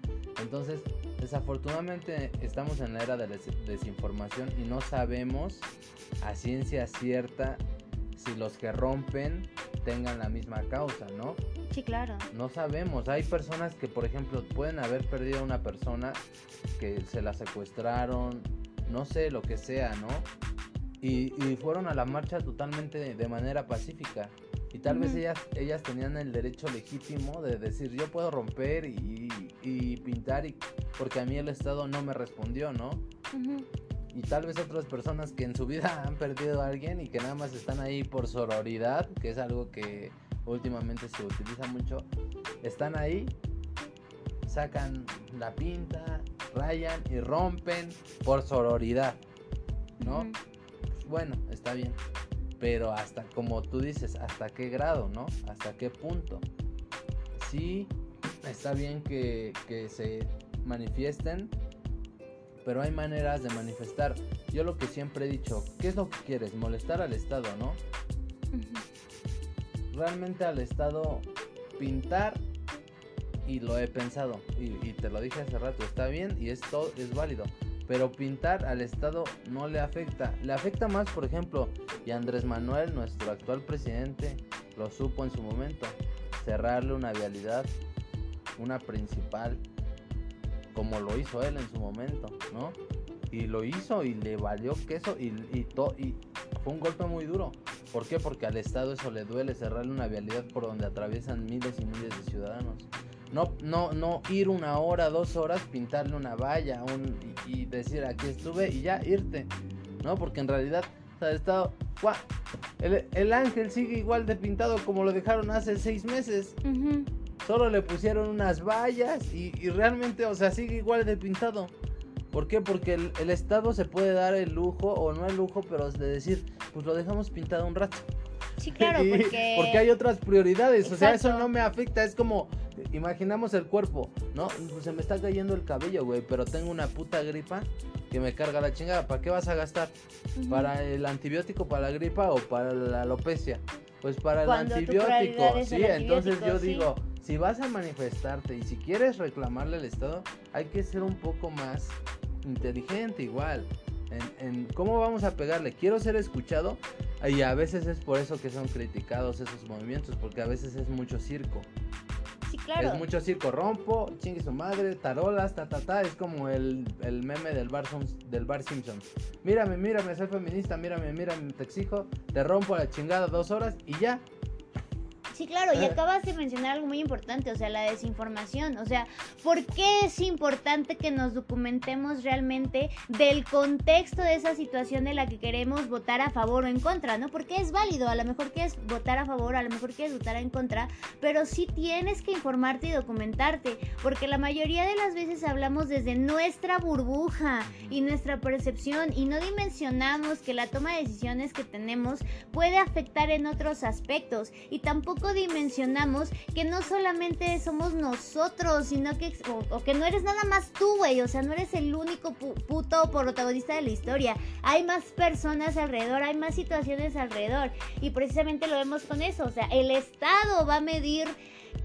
Entonces, desafortunadamente estamos en la era de la desinformación y no sabemos a ciencia cierta si los que rompen tengan la misma causa, ¿no? Sí, claro. No sabemos. Hay personas que, por ejemplo, pueden haber perdido a una persona que se la secuestraron, no sé, lo que sea, ¿no? Y, fueron a la marcha totalmente de, manera pacífica. Y tal vez ellas, ellas tenían el derecho legítimo de decir, yo puedo romper y, pintar y, porque a mí el Estado no me respondió, ¿no? Y tal vez otras personas que en su vida han perdido a alguien y que nada más están ahí por sororidad, que es algo que últimamente se utiliza mucho, están ahí, sacan la pinta, rayan y rompen por sororidad, ¿no? Bueno, está bien, pero hasta como tú dices, hasta qué grado, ¿no? Hasta qué punto. Sí, está bien que, que se manifiesten pero hay maneras de manifestar. Yo lo que siempre he dicho, ¿qué es lo que quieres? Molestar al Estado, ¿no? Realmente al Estado pintar y lo he pensado y, y, te lo dije hace rato, está bien y esto es válido. Pero pintar al Estado no le afecta. Le afecta más, por ejemplo, y Andrés Manuel, nuestro actual presidente, lo supo en su momento, cerrarle una vialidad, una principal, como lo hizo él en su momento, ¿no? Y lo hizo y le valió queso y, y, y fue un golpe muy duro. ¿Por qué? Porque al Estado eso le duele cerrarle una vialidad por donde atraviesan miles y miles de ciudadanos. No, no, no ir una hora, dos horas, pintarle una valla un, y, decir aquí estuve y ya irte. ¿No? Porque en realidad o sea, estado. El, el, ángel sigue igual de pintado como lo dejaron hace seis meses. Solo le pusieron unas vallas y, y, realmente, o sea, sigue igual de pintado. ¿Por qué? Porque el, el, Estado se puede dar el lujo, o no el lujo, pero de decir, pues lo dejamos pintado un rato. Sí, claro, porque... porque hay otras prioridades, Exacto. o sea, eso no me afecta, es como, imaginamos el cuerpo, ¿no? Pues se me está cayendo el cabello, güey, pero tengo una puta gripa que me carga la chingada. ¿Para qué vas a gastar? Uh -huh. ¿Para el antibiótico, para la gripa o para la alopecia? Pues para el antibiótico, sí, el entonces yo sí. digo, si vas a manifestarte y si quieres reclamarle al Estado, hay que ser un poco más inteligente igual. En, en, cómo vamos a pegarle. Quiero ser escuchado y a veces es por eso que son criticados esos movimientos, porque a veces es mucho circo. Sí, claro. Es mucho circo, rompo, chingue su madre, tarolas, ta, ta, ta. Es como el, el meme del bar, del bar Simpson. Mírame, mírame, soy feminista, mírame, mírame, te exijo, te rompo la chingada dos horas y ya. Sí, claro, y acabas de mencionar algo muy importante, o sea, la desinformación. O sea, ¿por qué es importante que nos documentemos realmente del contexto de esa situación de la que queremos votar a favor o en contra, ¿no? Porque es válido, a lo mejor quieres votar a favor, a lo mejor quieres votar en contra, pero sí tienes que informarte y documentarte, porque la mayoría de las veces hablamos desde nuestra burbuja y nuestra percepción y no dimensionamos que la toma de decisiones que tenemos puede afectar en otros aspectos y tampoco dimensionamos que no solamente somos nosotros, sino que, o, que no eres nada más tú, güey, o sea, no eres el único pu puto protagonista de la historia. Hay más personas alrededor, hay más situaciones alrededor. Y precisamente lo vemos con eso, o sea, el Estado va a medir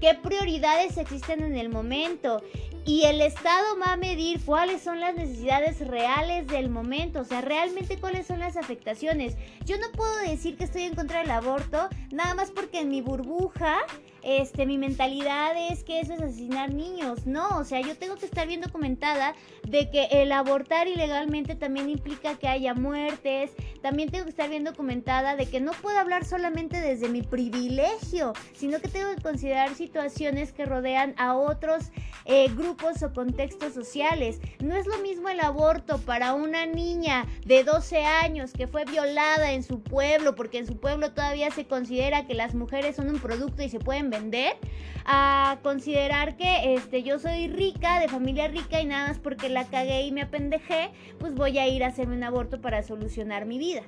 qué prioridades existen en el momento y el Estado va a medir cuáles son las necesidades reales del momento, o sea, realmente cuáles son las afectaciones. Yo no puedo decir que estoy en contra del aborto, nada más porque en mi burbuja, este, mi mentalidad es que eso es asesinar niños. No, o sea, yo tengo que estar bien documentada de que el abortar ilegalmente también implica que haya muertes, también tengo que estar bien documentada de que no puedo hablar solamente desde mi privilegio, sino que tengo que considerar situaciones que rodean a otros eh, grupos o contextos sociales. No es lo mismo el aborto para una niña de 12 años que fue violada en su pueblo, porque en su pueblo todavía se considera que las mujeres son un producto y se pueden vender, a considerar que este, yo soy rica, de familia rica y nada más porque la cagué y me apendejé, pues voy a ir a hacerme un aborto para solucionar mi vida.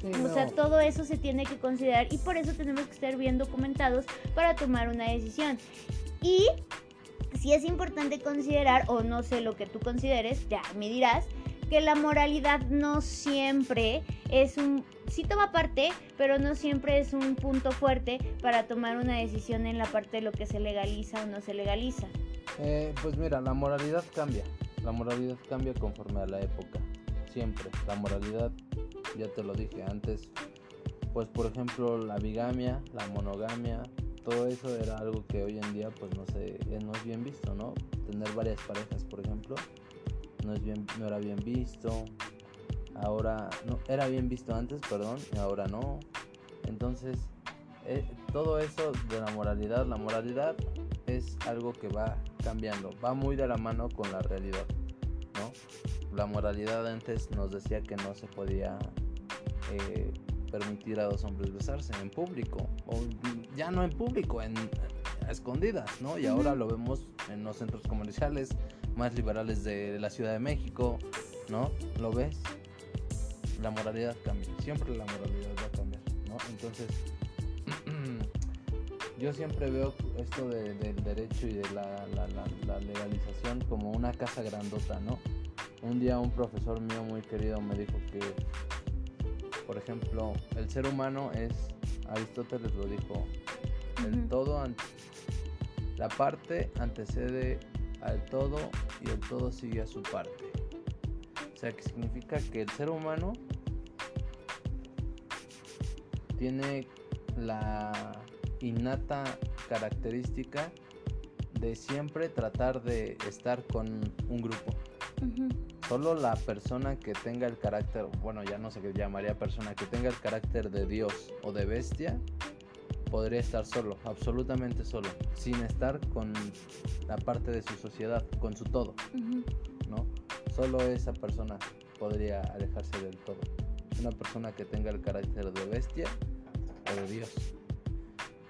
Sí, o sea, no. todo eso se tiene que considerar y por eso tenemos que estar bien documentados para tomar una decisión. Y sí es importante considerar, o no sé lo que tú consideres, ya me dirás, que la moralidad no siempre es un... Sí toma parte, pero no siempre es un punto fuerte para tomar una decisión en la parte de lo que se legaliza o no se legaliza. Eh, pues mira, la moralidad cambia. La moralidad cambia conforme a la época. Siempre. La moralidad, ya te lo dije antes, pues por ejemplo la bigamia, la monogamia, todo eso era algo que hoy en día pues no sé, no es bien visto, ¿no? Tener varias parejas, por ejemplo, no es bien, no era bien visto. Ahora no era bien visto antes, perdón, y ahora no. Entonces, eh, todo eso de la moralidad, la moralidad es algo que va cambiando, va muy de la mano con la realidad, ¿no? La moralidad antes nos decía que no se podía eh, permitir a dos hombres besarse en público, o ya no en público, en a escondidas, ¿no? Y ahora lo vemos en los centros comerciales más liberales de la Ciudad de México, ¿no? ¿Lo ves? La moralidad cambia, siempre la moralidad va a cambiar, ¿no? Entonces, yo siempre veo esto de, del derecho y de la, la, la, la legalización como una casa grandota, ¿no? Un día un profesor mío muy querido me dijo que, por ejemplo, el ser humano es, Aristóteles lo dijo, el Ujú. todo, an- la parte antecede al todo y el todo sigue a su parte. O sea, que significa que el ser humano tiene la innata característica de siempre tratar de estar con un grupo. Solo la persona que tenga el carácter, bueno, ya no sé qué llamaría persona, que tenga el carácter de Dios o de bestia, podría estar solo, absolutamente solo, sin estar con la parte de su sociedad, con su todo. ¿no? Solo esa persona podría alejarse del todo. Una persona que tenga el carácter de bestia o de Dios.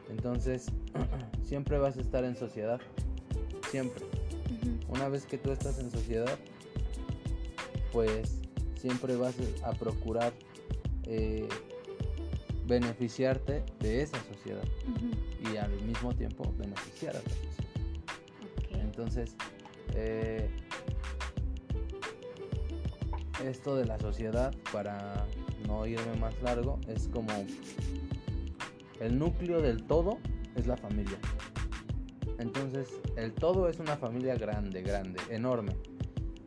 Entonces, siempre vas a estar en sociedad, siempre. Una vez que tú estás en sociedad, pues siempre vas a procurar eh, beneficiarte de esa sociedad y al mismo tiempo beneficiar a la sociedad. Entonces, eh, esto de la sociedad, para no irme más largo, es como el núcleo del todo es la familia. Entonces, el todo es una familia grande, grande, enorme.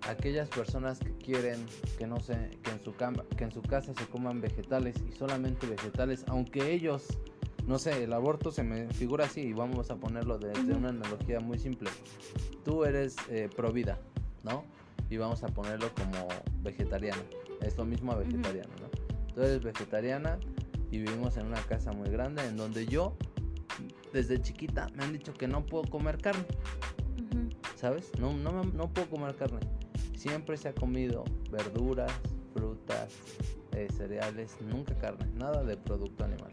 Aquellas personas que quieren que no sé, que en su cama, que en su casa se coman vegetales y solamente vegetales, aunque ellos no sé, el aborto se me figura así y vamos a ponerlo desde una analogía muy simple. Tú eres eh, pro vida, ¿no? Y vamos a ponerlo como vegetariana. Es lo mismo a Ujú. vegetariana, ¿no? Tú eres vegetariana y vivimos en una casa muy grande en donde yo, desde chiquita, me han dicho que no puedo comer carne. ¿sabes? No, no, no puedo comer carne. Siempre se ha comido verduras, frutas, eh, cereales, nunca carne, nada de producto animal.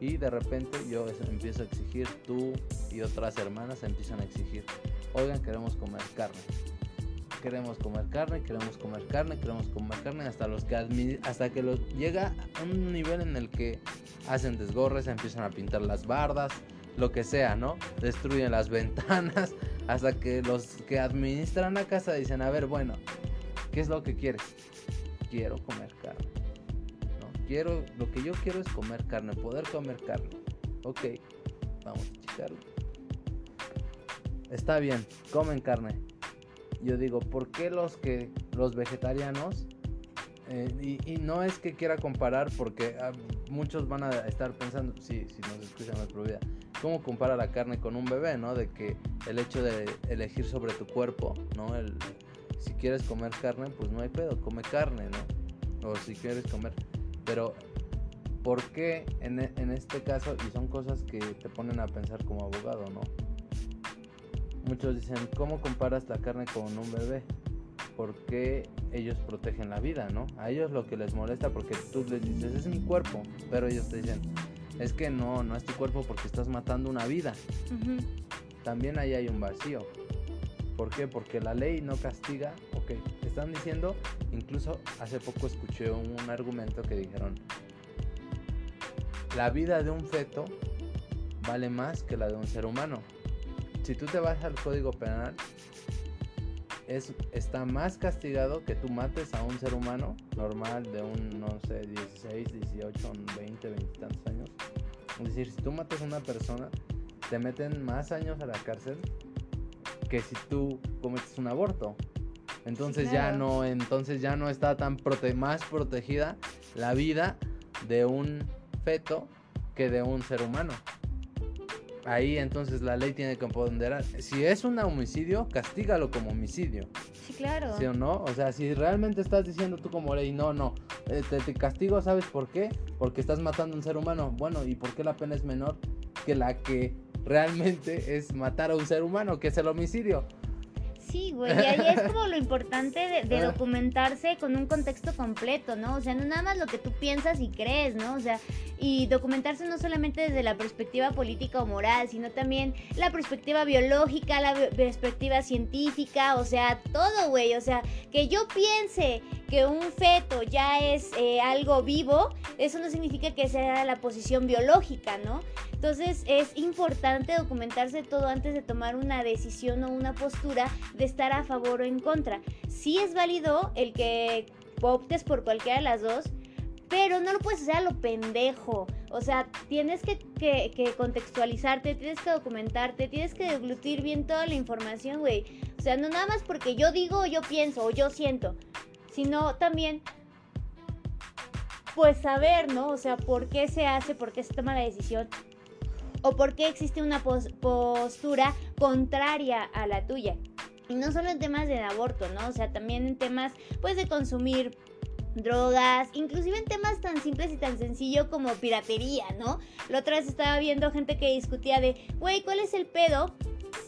Y de repente yo empiezo a exigir, tú y otras hermanas empiezan a exigir, oigan, queremos comer carne. Queremos comer carne, queremos comer carne, queremos comer carne, hasta, los que hasta que los, llega a un nivel en el que hacen desgorres, empiezan a pintar las bardas, lo que sea, ¿no? Destruyen las ventanas, hasta que los que administran la casa dicen, a ver, bueno, ¿qué es lo que quieres? Quiero comer carne. ¿no? Quiero, lo que yo quiero es comer carne, poder comer carne. Ok, vamos a checarlo. Está bien, comen carne. Yo digo, ¿por qué los que los vegetarianos eh, y, no es que quiera comparar porque ah, muchos van a estar pensando, sí, si nos escuchan la vida, ¿cómo compara la carne con un bebé, no? De que el hecho de elegir sobre tu cuerpo, ¿no? El, si quieres comer carne, pues no hay pedo, come carne, ¿no? O si quieres comer, pero ¿por qué en, e- en este caso? Y son cosas que te ponen a pensar como abogado, ¿no? Muchos dicen, ¿cómo comparas la carne con un bebé? Porque ellos protegen la vida, ¿no? A ellos lo que les molesta porque tú les dices, es mi cuerpo, pero ellos te dicen, es que no, no es tu cuerpo porque estás matando una vida. Ujú. También ahí hay un vacío. ¿Por qué? Porque la ley no castiga, ok, están diciendo, incluso hace poco escuché un, un argumento que dijeron, la vida de un feto vale más que la de un ser humano. Si tú te vas al código penal, es, está más castigado que tú mates a un ser humano normal de un, no sé, 16, 18, 20, 20 y tantos años. Es decir, si tú matas a una persona, te meten más años a la cárcel que si tú cometes un aborto. Entonces ya no, entonces ya no está tan prote- más protegida la vida de un feto que de un ser humano. Ahí entonces la ley tiene que ponderar. Si es un homicidio, castígalo como homicidio. Sí, claro. ¿Sí o no? O sea, si realmente estás diciendo tú como ley, no, no, eh, te, te castigo, ¿sabes por qué? Porque estás matando a un ser humano. Bueno, ¿y por qué la pena es menor que la que realmente es matar a un ser humano, que es el homicidio? Sí, güey, y ahí es como lo importante de, de Ah. documentarse con un contexto completo, ¿no? O sea, no nada más lo que tú piensas y crees, ¿no? O sea, y documentarse no solamente desde la perspectiva política o moral, sino también la perspectiva biológica, la bi- perspectiva científica, o sea, todo, güey, o sea, que yo piense que un feto ya es eh, algo vivo, eso no significa que sea la posición biológica, ¿no? Entonces es importante documentarse todo antes de tomar una decisión o una postura de estar a favor o en contra. Sí es válido el que optes por cualquiera de las dos, pero no lo puedes hacer a lo pendejo. O sea, tienes que, que, contextualizarte, tienes que documentarte, tienes que deglutir bien toda la información, güey. O sea, no nada más porque yo digo o yo pienso o yo siento, sino también, pues saber, ¿no? O sea, por qué se hace, por qué se toma la decisión o por qué existe una postura contraria a la tuya. Y no solo en temas de aborto, ¿no? O sea, también en temas, pues, de consumir drogas, inclusive en temas tan simples y tan sencillos como piratería, ¿no? La otra vez estaba viendo gente que discutía de, güey, ¿cuál es el pedo?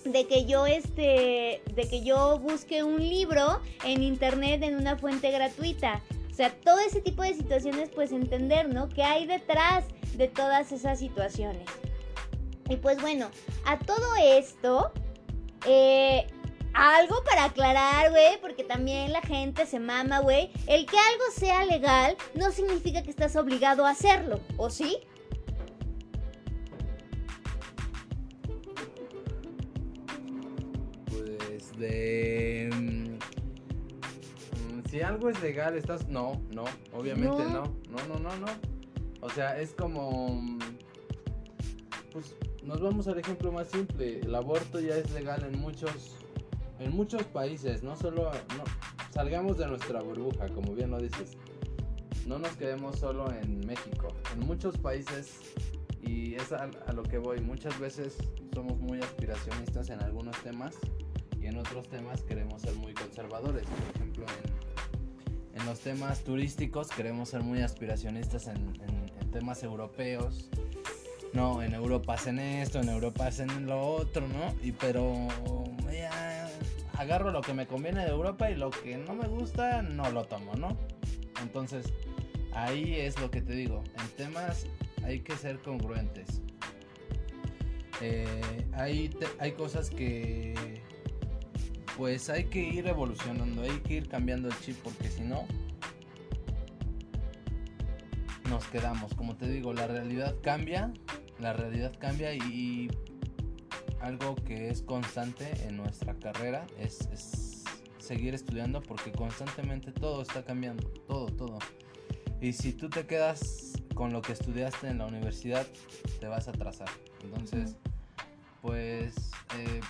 de que yo este de que yo busque un libro en internet en una fuente gratuita. O sea, todo ese tipo de situaciones pues entender, ¿no? ¿Qué hay detrás de todas esas situaciones? Y pues bueno, a todo esto, eh, algo para aclarar, güey, porque también la gente se mama, güey. El que algo sea legal no significa que estás obligado a hacerlo, ¿o sí? Pues de... Mm, si algo es legal, estás... No, no, obviamente no. No, no, no, no. O sea, es como... Mm, pues nos vamos al ejemplo más simple. El aborto ya es legal en muchos, en muchos países. No solo, no, salgamos de nuestra burbuja, como bien lo dices. No nos quedemos solo en México. En muchos países y es a, lo que voy. Muchas veces somos muy aspiracionistas en algunos temas y en otros temas queremos ser muy conservadores. Por ejemplo, en, en los temas turísticos queremos ser muy aspiracionistas en, en temas europeos no, en Europa hacen esto, en Europa hacen lo otro, ¿no? Y pero ya agarro lo que me conviene de Europa y lo que no me gusta no lo tomo, ¿no? Entonces, ahí es lo que te digo, en temas hay que ser congruentes. Eh, hay, hay cosas que pues hay que ir evolucionando, hay que ir cambiando el chip porque si no nos quedamos. Como te digo, la realidad cambia la realidad cambia y, algo que es constante en nuestra carrera es, seguir estudiando porque constantemente todo está cambiando, todo, todo. Y si tú te quedas con lo que estudiaste en la universidad, te vas a atrasar. Entonces, pues eh,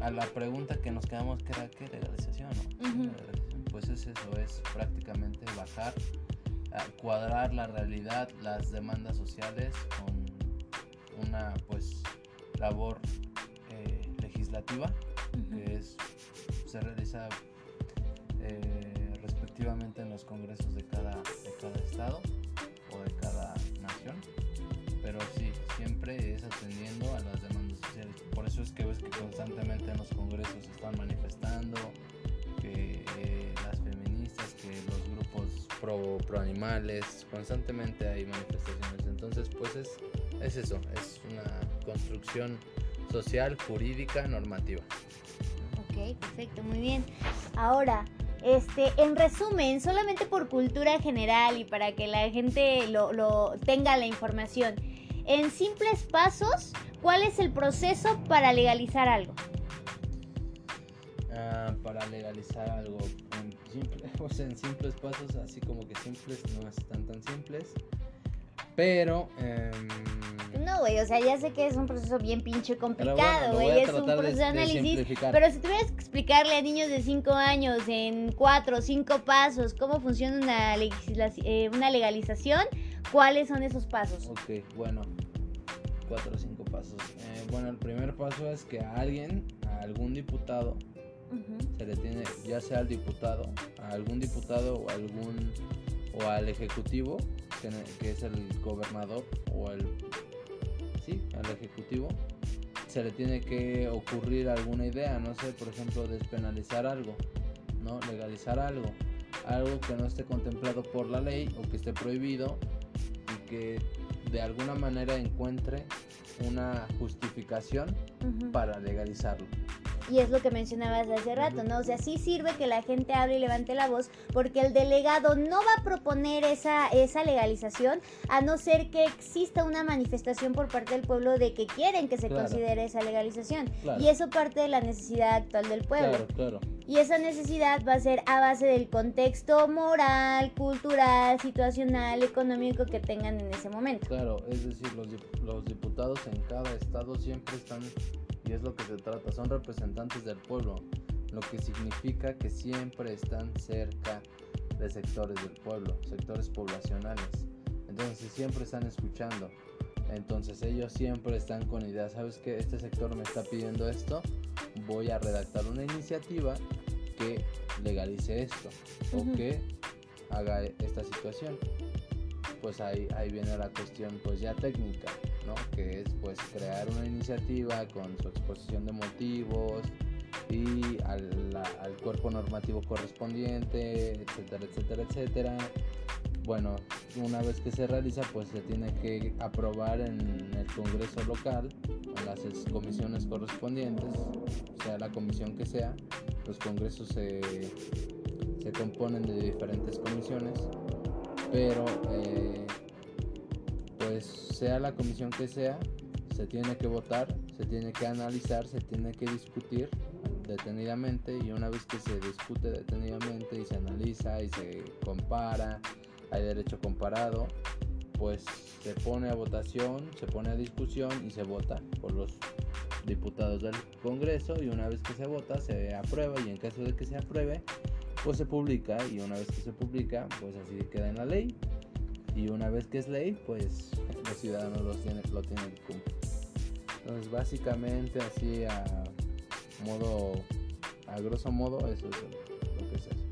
a la pregunta que nos quedamos, que era qué legalización, Pues es eso, es prácticamente bajar, cuadrar la realidad, las demandas sociales con una pues labor eh, legislativa que es se realiza eh, respectivamente en los congresos de cada, de cada estado o de cada nación pero sí siempre es atendiendo a las demandas sociales. Por eso es que ves que constantemente en los congresos están manifestando que eh, pro, pro animales constantemente hay manifestaciones entonces pues es es eso, es una construcción social, jurídica, normativa. Ok, perfecto, muy bien. Ahora, este, en resumen, solamente por cultura general y para que la gente lo, tenga la información, en simples pasos, ¿cuál es el proceso para legalizar algo? Ah, para legalizar algo, en, en simples pasos, así como que simples, no están tan simples. Pero. Em, no, güey, o sea, ya sé que es un proceso bien pinche complicado, güey. es un proceso de, análisis. pero si tuvieras que explicarle a niños de 5 años en 4 o 5 pasos cómo funciona una, eh, una legalización, ¿cuáles son esos pasos? Ok, bueno. 4 o 5 pasos. Eh, bueno, el primer paso es que a alguien, a algún diputado, se le tiene, ya sea al diputado, a algún diputado o algún o al ejecutivo, que, es el gobernador o el sí, al ejecutivo, se le tiene que ocurrir alguna idea, no sé, por ejemplo, despenalizar algo, ¿no? Legalizar algo, algo que no esté contemplado por la ley o que esté prohibido y que de alguna manera encuentre una justificación para legalizarlo. Y es lo que mencionabas hace rato, ¿no? O sea, sí sirve que la gente hable y levante la voz porque el delegado no va a proponer esa, esa legalización a no ser que exista una manifestación por parte del pueblo de que quieren que se Claro. considere esa legalización. Claro. Y eso parte de la necesidad actual del pueblo. Claro, claro. Y esa necesidad va a ser a base del contexto moral, cultural, situacional, económico que tengan en ese momento. Claro, es decir, los, dip- los diputados en cada estado siempre están, y es lo que se trata, son representantes del pueblo, lo que significa que siempre están cerca de sectores del pueblo, sectores poblacionales. Entonces siempre están escuchando. Entonces ellos siempre están con ideas, ¿sabes qué? Este sector me está pidiendo esto, voy a redactar una iniciativa que legalice esto o que haga esta situación pues ahí, ahí viene la cuestión pues ya técnica, ¿no? Que es pues crear una iniciativa con su exposición de motivos y al, al cuerpo normativo correspondiente, etcétera, etcétera, etcétera. Bueno, una vez que se realiza pues se tiene que aprobar en el Congreso local, en las es- comisiones correspondientes, sea la comisión que sea, los congresos se, se componen de diferentes comisiones pero eh, pues sea la comisión que sea, se tiene que votar, se tiene que analizar, se tiene que discutir detenidamente y una vez que se discute detenidamente y se analiza y se compara, hay derecho comparado, pues se pone a votación, se pone a discusión y se vota por los diputados del Congreso y una vez que se vota se aprueba y en caso de que se apruebe pues se publica y una vez que se publica pues así queda en la ley y una vez que es ley pues los ciudadanos los tienen, lo tienen que cumplir entonces básicamente así a modo a grosso modo eso es lo que es eso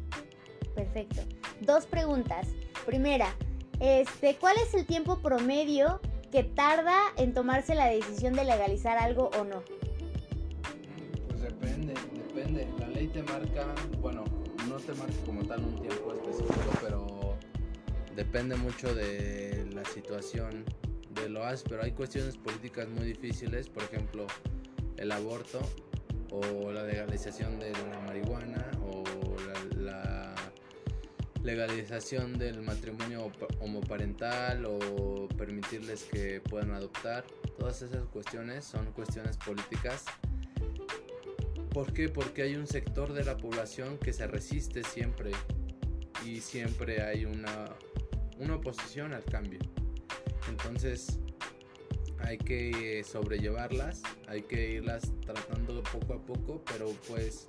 Perfecto. Dos preguntas. Primera, este, ¿cuál es el tiempo promedio que tarda en tomarse la decisión de legalizar algo o no? Pues depende, depende. La ley te marca, bueno, no te marca como tal un tiempo específico, pero depende mucho de la situación de lo áspero. Hay cuestiones políticas muy difíciles, por ejemplo, el aborto o la legalización de la marihuana o la, la legalización del matrimonio op- homoparental o permitirles que puedan adoptar. Todas esas cuestiones son cuestiones políticas ¿Por qué? Porque hay un sector de la población que se resiste siempre y siempre hay una, una oposición al cambio. Entonces hay que sobrellevarlas, hay que irlas tratando poco a poco, pero pues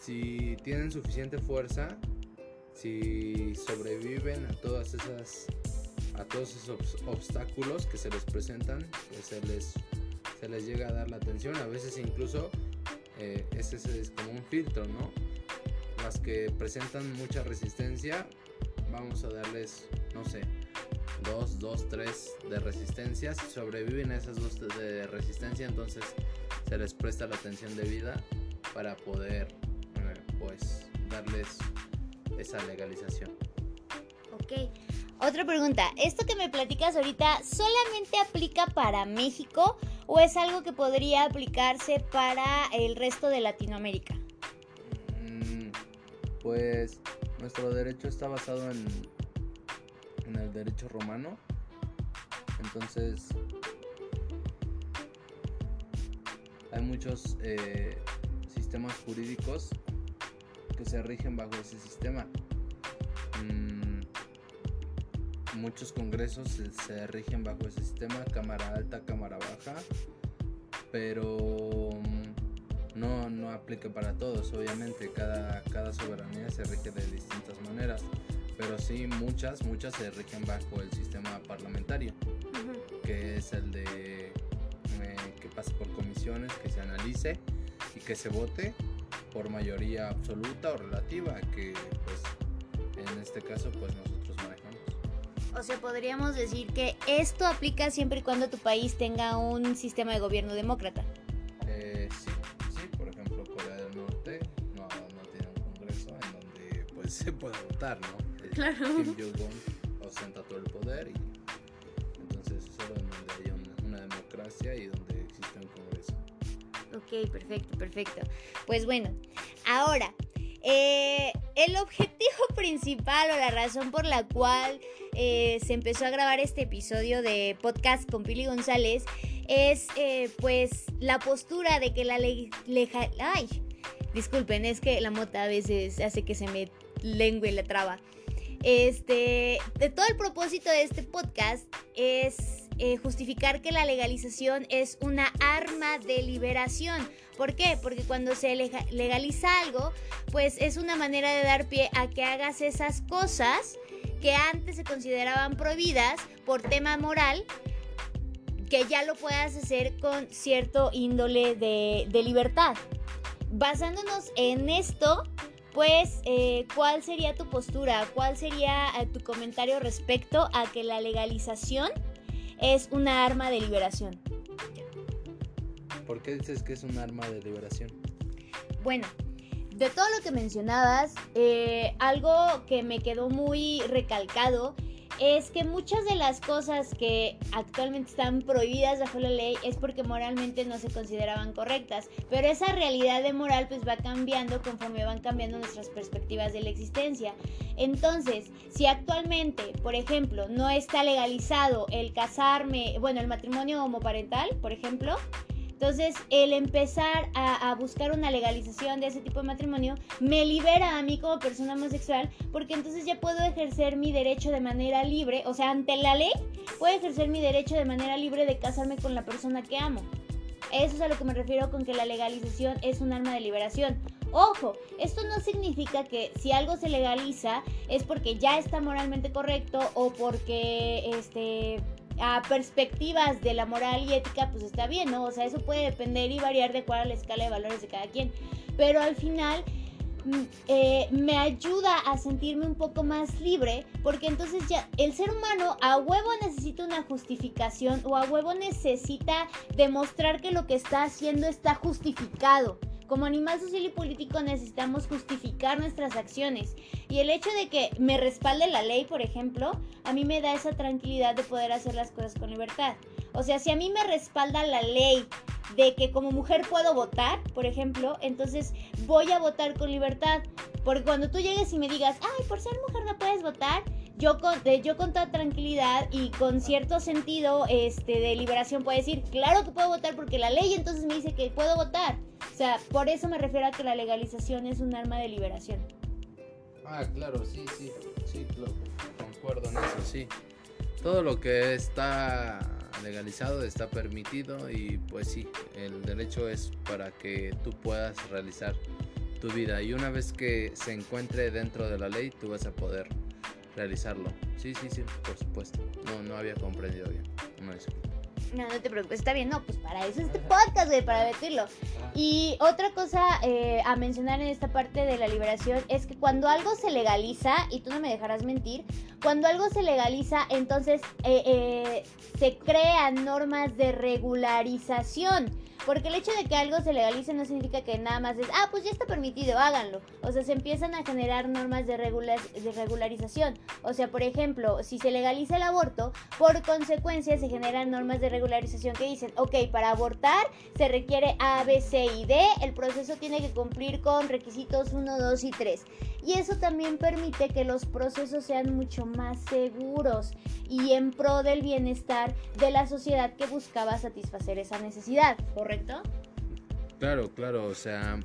si tienen suficiente fuerza, si sobreviven a todas esas a todos esos obs- obstáculos que se les presentan, pues se les se les llega a dar la atención, a veces incluso eh, ese es- es como un filtro, ¿no? Las que presentan mucha resistencia, vamos a darles, no sé, dos, dos, tres de resistencia. Si sobreviven a esas dos de- de resistencia, entonces se les presta la atención debida para poder, eh, pues, darles esa legalización. Ok. Otra pregunta. ¿Esto que me platicas ahorita solamente aplica para México o es algo que podría aplicarse para el resto de Latinoamérica? Mm, Pues nuestro derecho está basado en, en el derecho romano. Entonces hay muchos eh, sistemas jurídicos que se rigen bajo ese sistema. Mm, muchos congresos se, se rigen bajo ese sistema, cámara alta, cámara baja, pero mm, no, no aplica para todos, obviamente, cada, cada soberanía se rige de distintas maneras, pero sí muchas, muchas se rigen bajo el sistema parlamentario, que es el de eh, que pase por comisiones, que se analice y que se vote por mayoría absoluta o relativa, que pues en este caso pues nosotros manejamos. O sea, podríamos decir que esto aplica siempre y cuando tu país tenga un sistema de gobierno demócrata. ¿No? Eh, Claro. Kim Jong-un ostenta todo el poder y entonces es solo donde haya una, una democracia y donde existe un congreso. Ok, perfecto, perfecto. Pues bueno, ahora, eh, el objetivo principal o la razón por la cual eh, se empezó a grabar este episodio de podcast con Pili González es eh, pues la postura de que la ley... Ay, disculpen, es que la mota a veces hace que se me lengüe la traba. Este, de todo el propósito de este podcast es eh, justificar que la legalización es una arma de liberación. ¿Por qué? Porque cuando se legaliza algo, pues es una manera de dar pie a que hagas esas cosas que antes se consideraban prohibidas por tema moral, que ya lo puedas hacer con cierto índole de, libertad. Basándonos en esto, pues, eh, ¿cuál sería tu postura? ¿Cuál sería eh, tu comentario respecto a que la legalización es una arma de liberación? ¿Por qué dices que es un arma de liberación? Bueno, de todo lo que mencionabas, eh, algo que me quedó muy recalcado es que muchas de las cosas que actualmente están prohibidas bajo la ley es porque moralmente no se consideraban correctas, pero esa realidad de moral pues va cambiando conforme van cambiando nuestras perspectivas de la existencia. Entonces, si actualmente, por ejemplo, no está legalizado el casarme, bueno, el matrimonio homoparental, por ejemplo, entonces, el empezar a, buscar una legalización de ese tipo de matrimonio me libera a mí como persona homosexual porque entonces ya puedo ejercer mi derecho de manera libre, o sea, ante la ley, puedo ejercer mi derecho de manera libre de casarme con la persona que amo. Eso es a lo que me refiero con que la legalización es un arma de liberación. Ojo, esto no significa que si algo se legaliza es porque ya está moralmente correcto o porque este a perspectivas de la moral y ética, pues está bien, ¿no? O sea, eso puede depender y variar de acuerdo a la escala de valores de cada quien. Pero al final eh, me ayuda a sentirme un poco más libre, porque entonces ya el ser humano a huevo necesita una justificación o a huevo necesita demostrar que lo que está haciendo está justificado. Como animal social y político necesitamos justificar nuestras acciones. Y el hecho de que me respalde la ley, por ejemplo, a mí me da esa tranquilidad de poder hacer las cosas con libertad. O sea, si a mí me respalda la ley de que como mujer puedo votar, por ejemplo, entonces voy a votar con libertad. Porque cuando tú llegues y me digas, ay, por ser mujer no puedes votar, yo con, yo con toda tranquilidad y con cierto sentido este, de liberación puedo decir, claro que puedo votar porque la ley entonces me dice que puedo votar. O sea, por eso me refiero a que la legalización es un arma de liberación. Ah, claro, sí, sí, sí, concuerdo en eso, sí. Todo lo que está legalizado está permitido y pues sí, el derecho es para que tú puedas realizar tu vida y una vez que se encuentre dentro de la ley tú vas a poder realizarlo. Sí, sí, sí, por supuesto. No, no había comprendido bien. No no, no te preocupes, está bien. No, pues para eso es este podcast, güey, para decirlo. Y otra cosa eh, a mencionar en esta parte de la liberación es que cuando algo se legaliza, y tú no me dejarás mentir, cuando algo se legaliza, entonces eh, eh, se crean normas de regularización. Porque el hecho de que algo se legalice no significa que nada más es, ah, pues ya está permitido, háganlo. O sea, se empiezan a generar normas de, de regularización. O sea, por ejemplo, si se legaliza el aborto, por consecuencia se generan normas de regularización que dicen, ok, para abortar se requiere A, B, C y D, el proceso tiene que cumplir con requisitos 1, 2 y 3. Y eso también permite que los procesos sean mucho más seguros y en pro del bienestar de la sociedad que buscaba satisfacer esa necesidad. Claro, claro, o sea,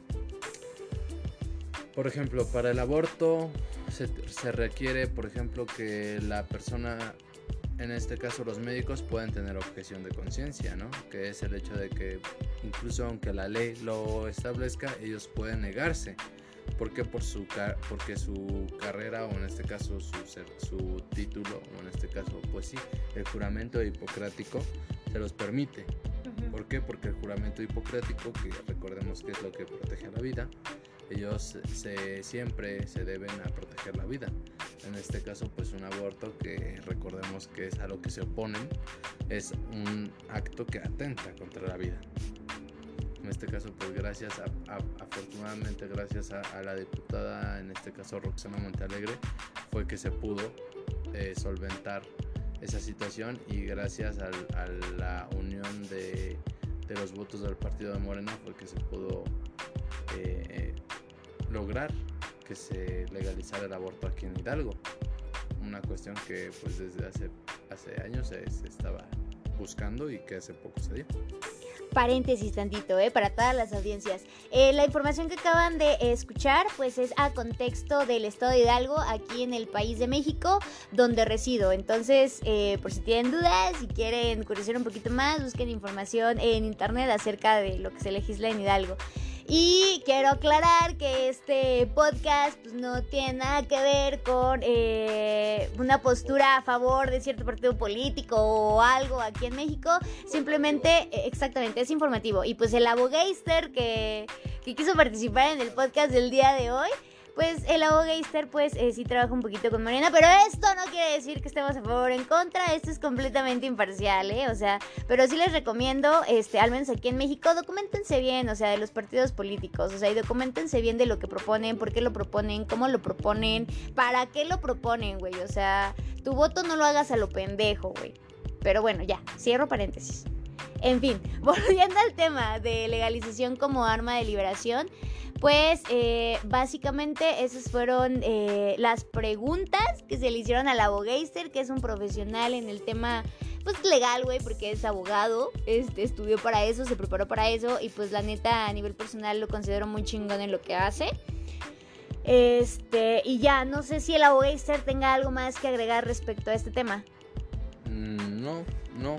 por ejemplo, para el aborto se, se requiere, por ejemplo, que la persona en este caso los médicos pueden tener objeción de conciencia, ¿no? Que es el hecho de que incluso aunque la ley lo establezca, ellos pueden negarse. ¿Por qué? Por su porque su carrera o en este caso su, su título o en este caso pues sí, el juramento hipocrático se los permite. ¿Por qué? Porque el juramento hipocrático, que recordemos que es lo que protege la vida, ellos se, siempre se deben a proteger la vida. En este caso, pues un aborto que recordemos que es a lo que se oponen, es un acto que atenta contra la vida. En este caso, pues gracias a, afortunadamente gracias a, la diputada, en este caso Roxana Montealegre, fue que se pudo eh, solventar esa situación y gracias a la unión de los votos del partido de Morena fue que se pudo eh, lograr que se legalizara el aborto aquí en Hidalgo. Una cuestión que pues desde hace, hace años se estaba buscando y que hace poco se dio paréntesis tantito, ¿eh? Para todas las audiencias. Eh, la información que acaban de escuchar, pues es a contexto del estado de Hidalgo, aquí en el país de México, donde resido. Entonces, eh, por si tienen dudas, si quieren conocer un poquito más, busquen información en internet acerca de lo que se legisla en Hidalgo. Y quiero aclarar que este podcast pues, no tiene nada que ver con eh, una postura a favor de cierto partido político o algo aquí en México. Simplemente, eh, exactamente, es informativo. Y pues el abogeister que, que quiso participar en el podcast del día de hoy pues el abogeister pues eh, sí trabaja un poquito con Morena, pero esto no quiere decir que estemos a favor o en contra, esto es completamente imparcial, ¿eh? O sea, pero sí les recomiendo, este, al menos aquí en México, documentense bien, o sea, de los partidos políticos, o sea, y documentense bien de lo que proponen, por qué lo proponen, cómo lo proponen, para qué lo proponen, güey, o sea, tu voto no lo hagas a lo pendejo, güey. Pero bueno, ya, cierro paréntesis. En fin, volviendo al tema de legalización como arma de liberación, pues eh, básicamente esas fueron eh, las preguntas que se le hicieron al abogeister, que es un profesional en el tema pues legal, güey, porque es abogado, este, estudió para eso, se preparó para eso y pues la neta a nivel personal lo considero muy chingón en lo que hace. Este, y ya, no sé si el abogeister tenga algo más que agregar respecto a este tema. Mm, no, no,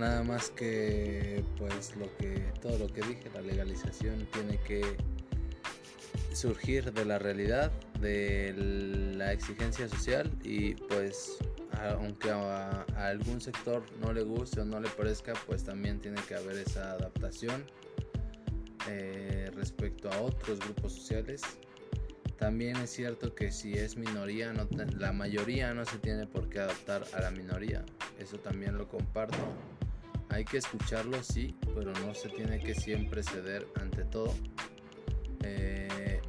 Nada más que pues lo que todo lo que dije, la legalización tiene que surgir de la realidad, de la exigencia social y pues aunque a, algún sector no le guste o no le parezca, pues también tiene que haber esa adaptación eh, respecto a otros grupos sociales. También es cierto que si es minoría, no la mayoría no se tiene por qué adaptar a la minoría. Eso también lo comparto. Hay que escucharlo, sí, pero no se tiene que siempre ceder ante todo. Eh,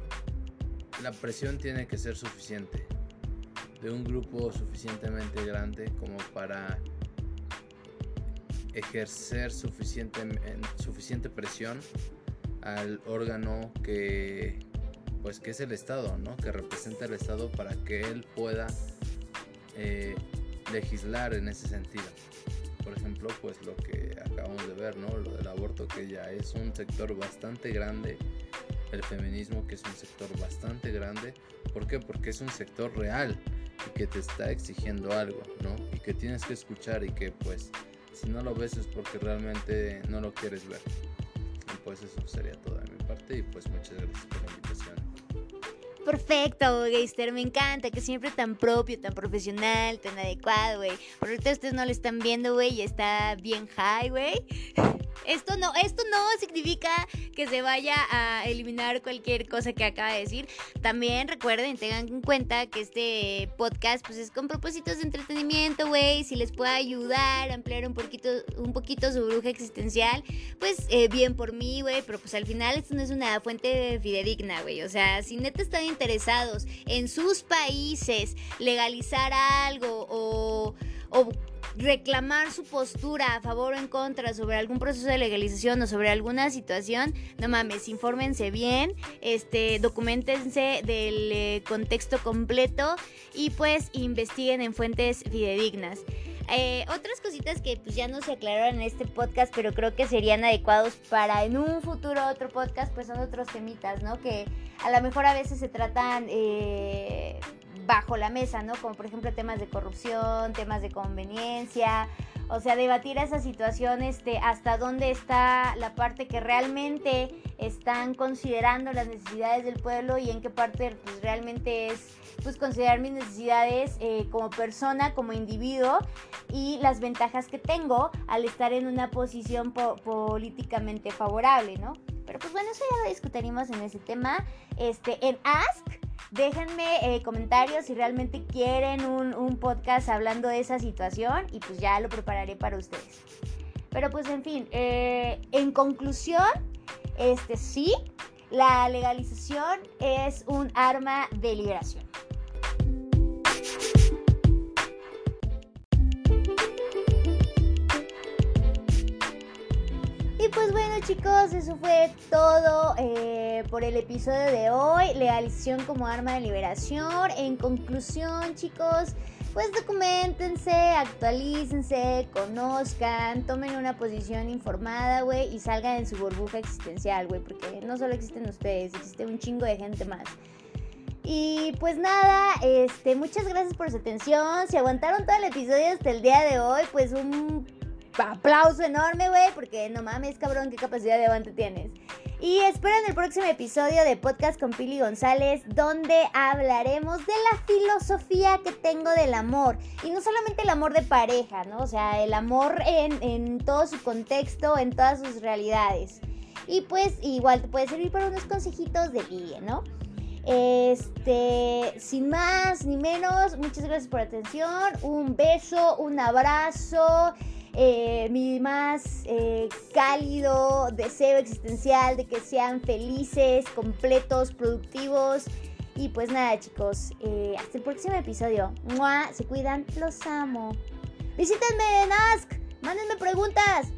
la presión tiene que ser suficiente, de un grupo suficientemente grande como para ejercer suficiente, suficiente presión al órgano que pues que es el Estado, ¿no? que representa el Estado para que él pueda eh, legislar en ese sentido por ejemplo, pues lo que acabamos de ver, ¿no? Lo del aborto que ya es un sector bastante grande, el feminismo que es un sector bastante grande, ¿por qué? Porque es un sector real y que te está exigiendo algo, ¿no? Y que tienes que escuchar y que pues si no lo ves es porque realmente no lo quieres ver. Y pues eso sería todo de mi parte y pues muchas gracias por la invitación. Perfecto, Geister, me encanta, que siempre tan propio, tan profesional, tan adecuado, güey. Por ahorita ustedes no lo están viendo, güey, y está bien high, güey. Esto no, esto no significa que se vaya a eliminar cualquier cosa que acaba de decir. También recuerden, tengan en cuenta que este podcast pues es con propósitos de entretenimiento, güey. Si les puede ayudar a ampliar un poquito, un poquito su bruja existencial, pues eh, bien por mí, güey. Pero pues al final esto no es una fuente fidedigna, güey. O sea, si neta están interesados en sus países legalizar algo o, o reclamar su postura a favor o en contra sobre algún proceso de legalización o sobre alguna situación, no mames, infórmense bien, este, documentense del eh, contexto completo y pues investiguen en fuentes fidedignas. Eh, otras cositas que pues ya no se aclararon en este podcast, pero creo que serían adecuados para en un futuro otro podcast, pues son otros temitas, ¿no? Que a lo mejor a veces se tratan eh, bajo la mesa, ¿no? Como por ejemplo temas de corrupción, temas de conveniencia, o sea, debatir esa situación, este, hasta dónde está la parte que realmente están considerando las necesidades del pueblo y en qué parte pues, realmente es pues considerar mis necesidades eh, como persona, como individuo y las ventajas que tengo al estar en una posición políticamente favorable, ¿no? Pero pues bueno, eso ya lo discutiremos en ese tema, este, en Ask Déjenme eh, comentarios si realmente quieren un, podcast hablando de esa situación y pues ya lo prepararé para ustedes. Pero pues en fin, eh, en conclusión, este sí, la legalización es un arma de liberación. Pues bueno chicos, eso fue todo eh, por el episodio de hoy. Legalización como arma de liberación. En conclusión chicos, pues documentense, actualícense, conozcan, tomen una posición informada, güey, y salgan en su burbuja existencial, güey, porque no solo existen ustedes, existe un chingo de gente más. Y pues nada, este, muchas gracias por su atención. Si aguantaron todo el episodio hasta el día de hoy, pues un aplauso enorme, güey, porque no mames, cabrón, qué capacidad de aguante tienes. Y esperen el próximo episodio de Podcast con Pili González, donde hablaremos de la filosofía que tengo del amor. Y no solamente el amor de pareja, ¿no? O sea, el amor en, en todo su contexto, en todas sus realidades. Y pues igual te puede servir para unos consejitos de ligue, ¿no? Este, sin más ni menos, muchas gracias por la atención. Un beso, un abrazo. Eh, mi más eh, cálido deseo existencial de que sean felices, completos, productivos. Y pues nada chicos, eh, hasta el próximo episodio. Se cuidan, los amo. Visítenme en Ask, mándenme preguntas.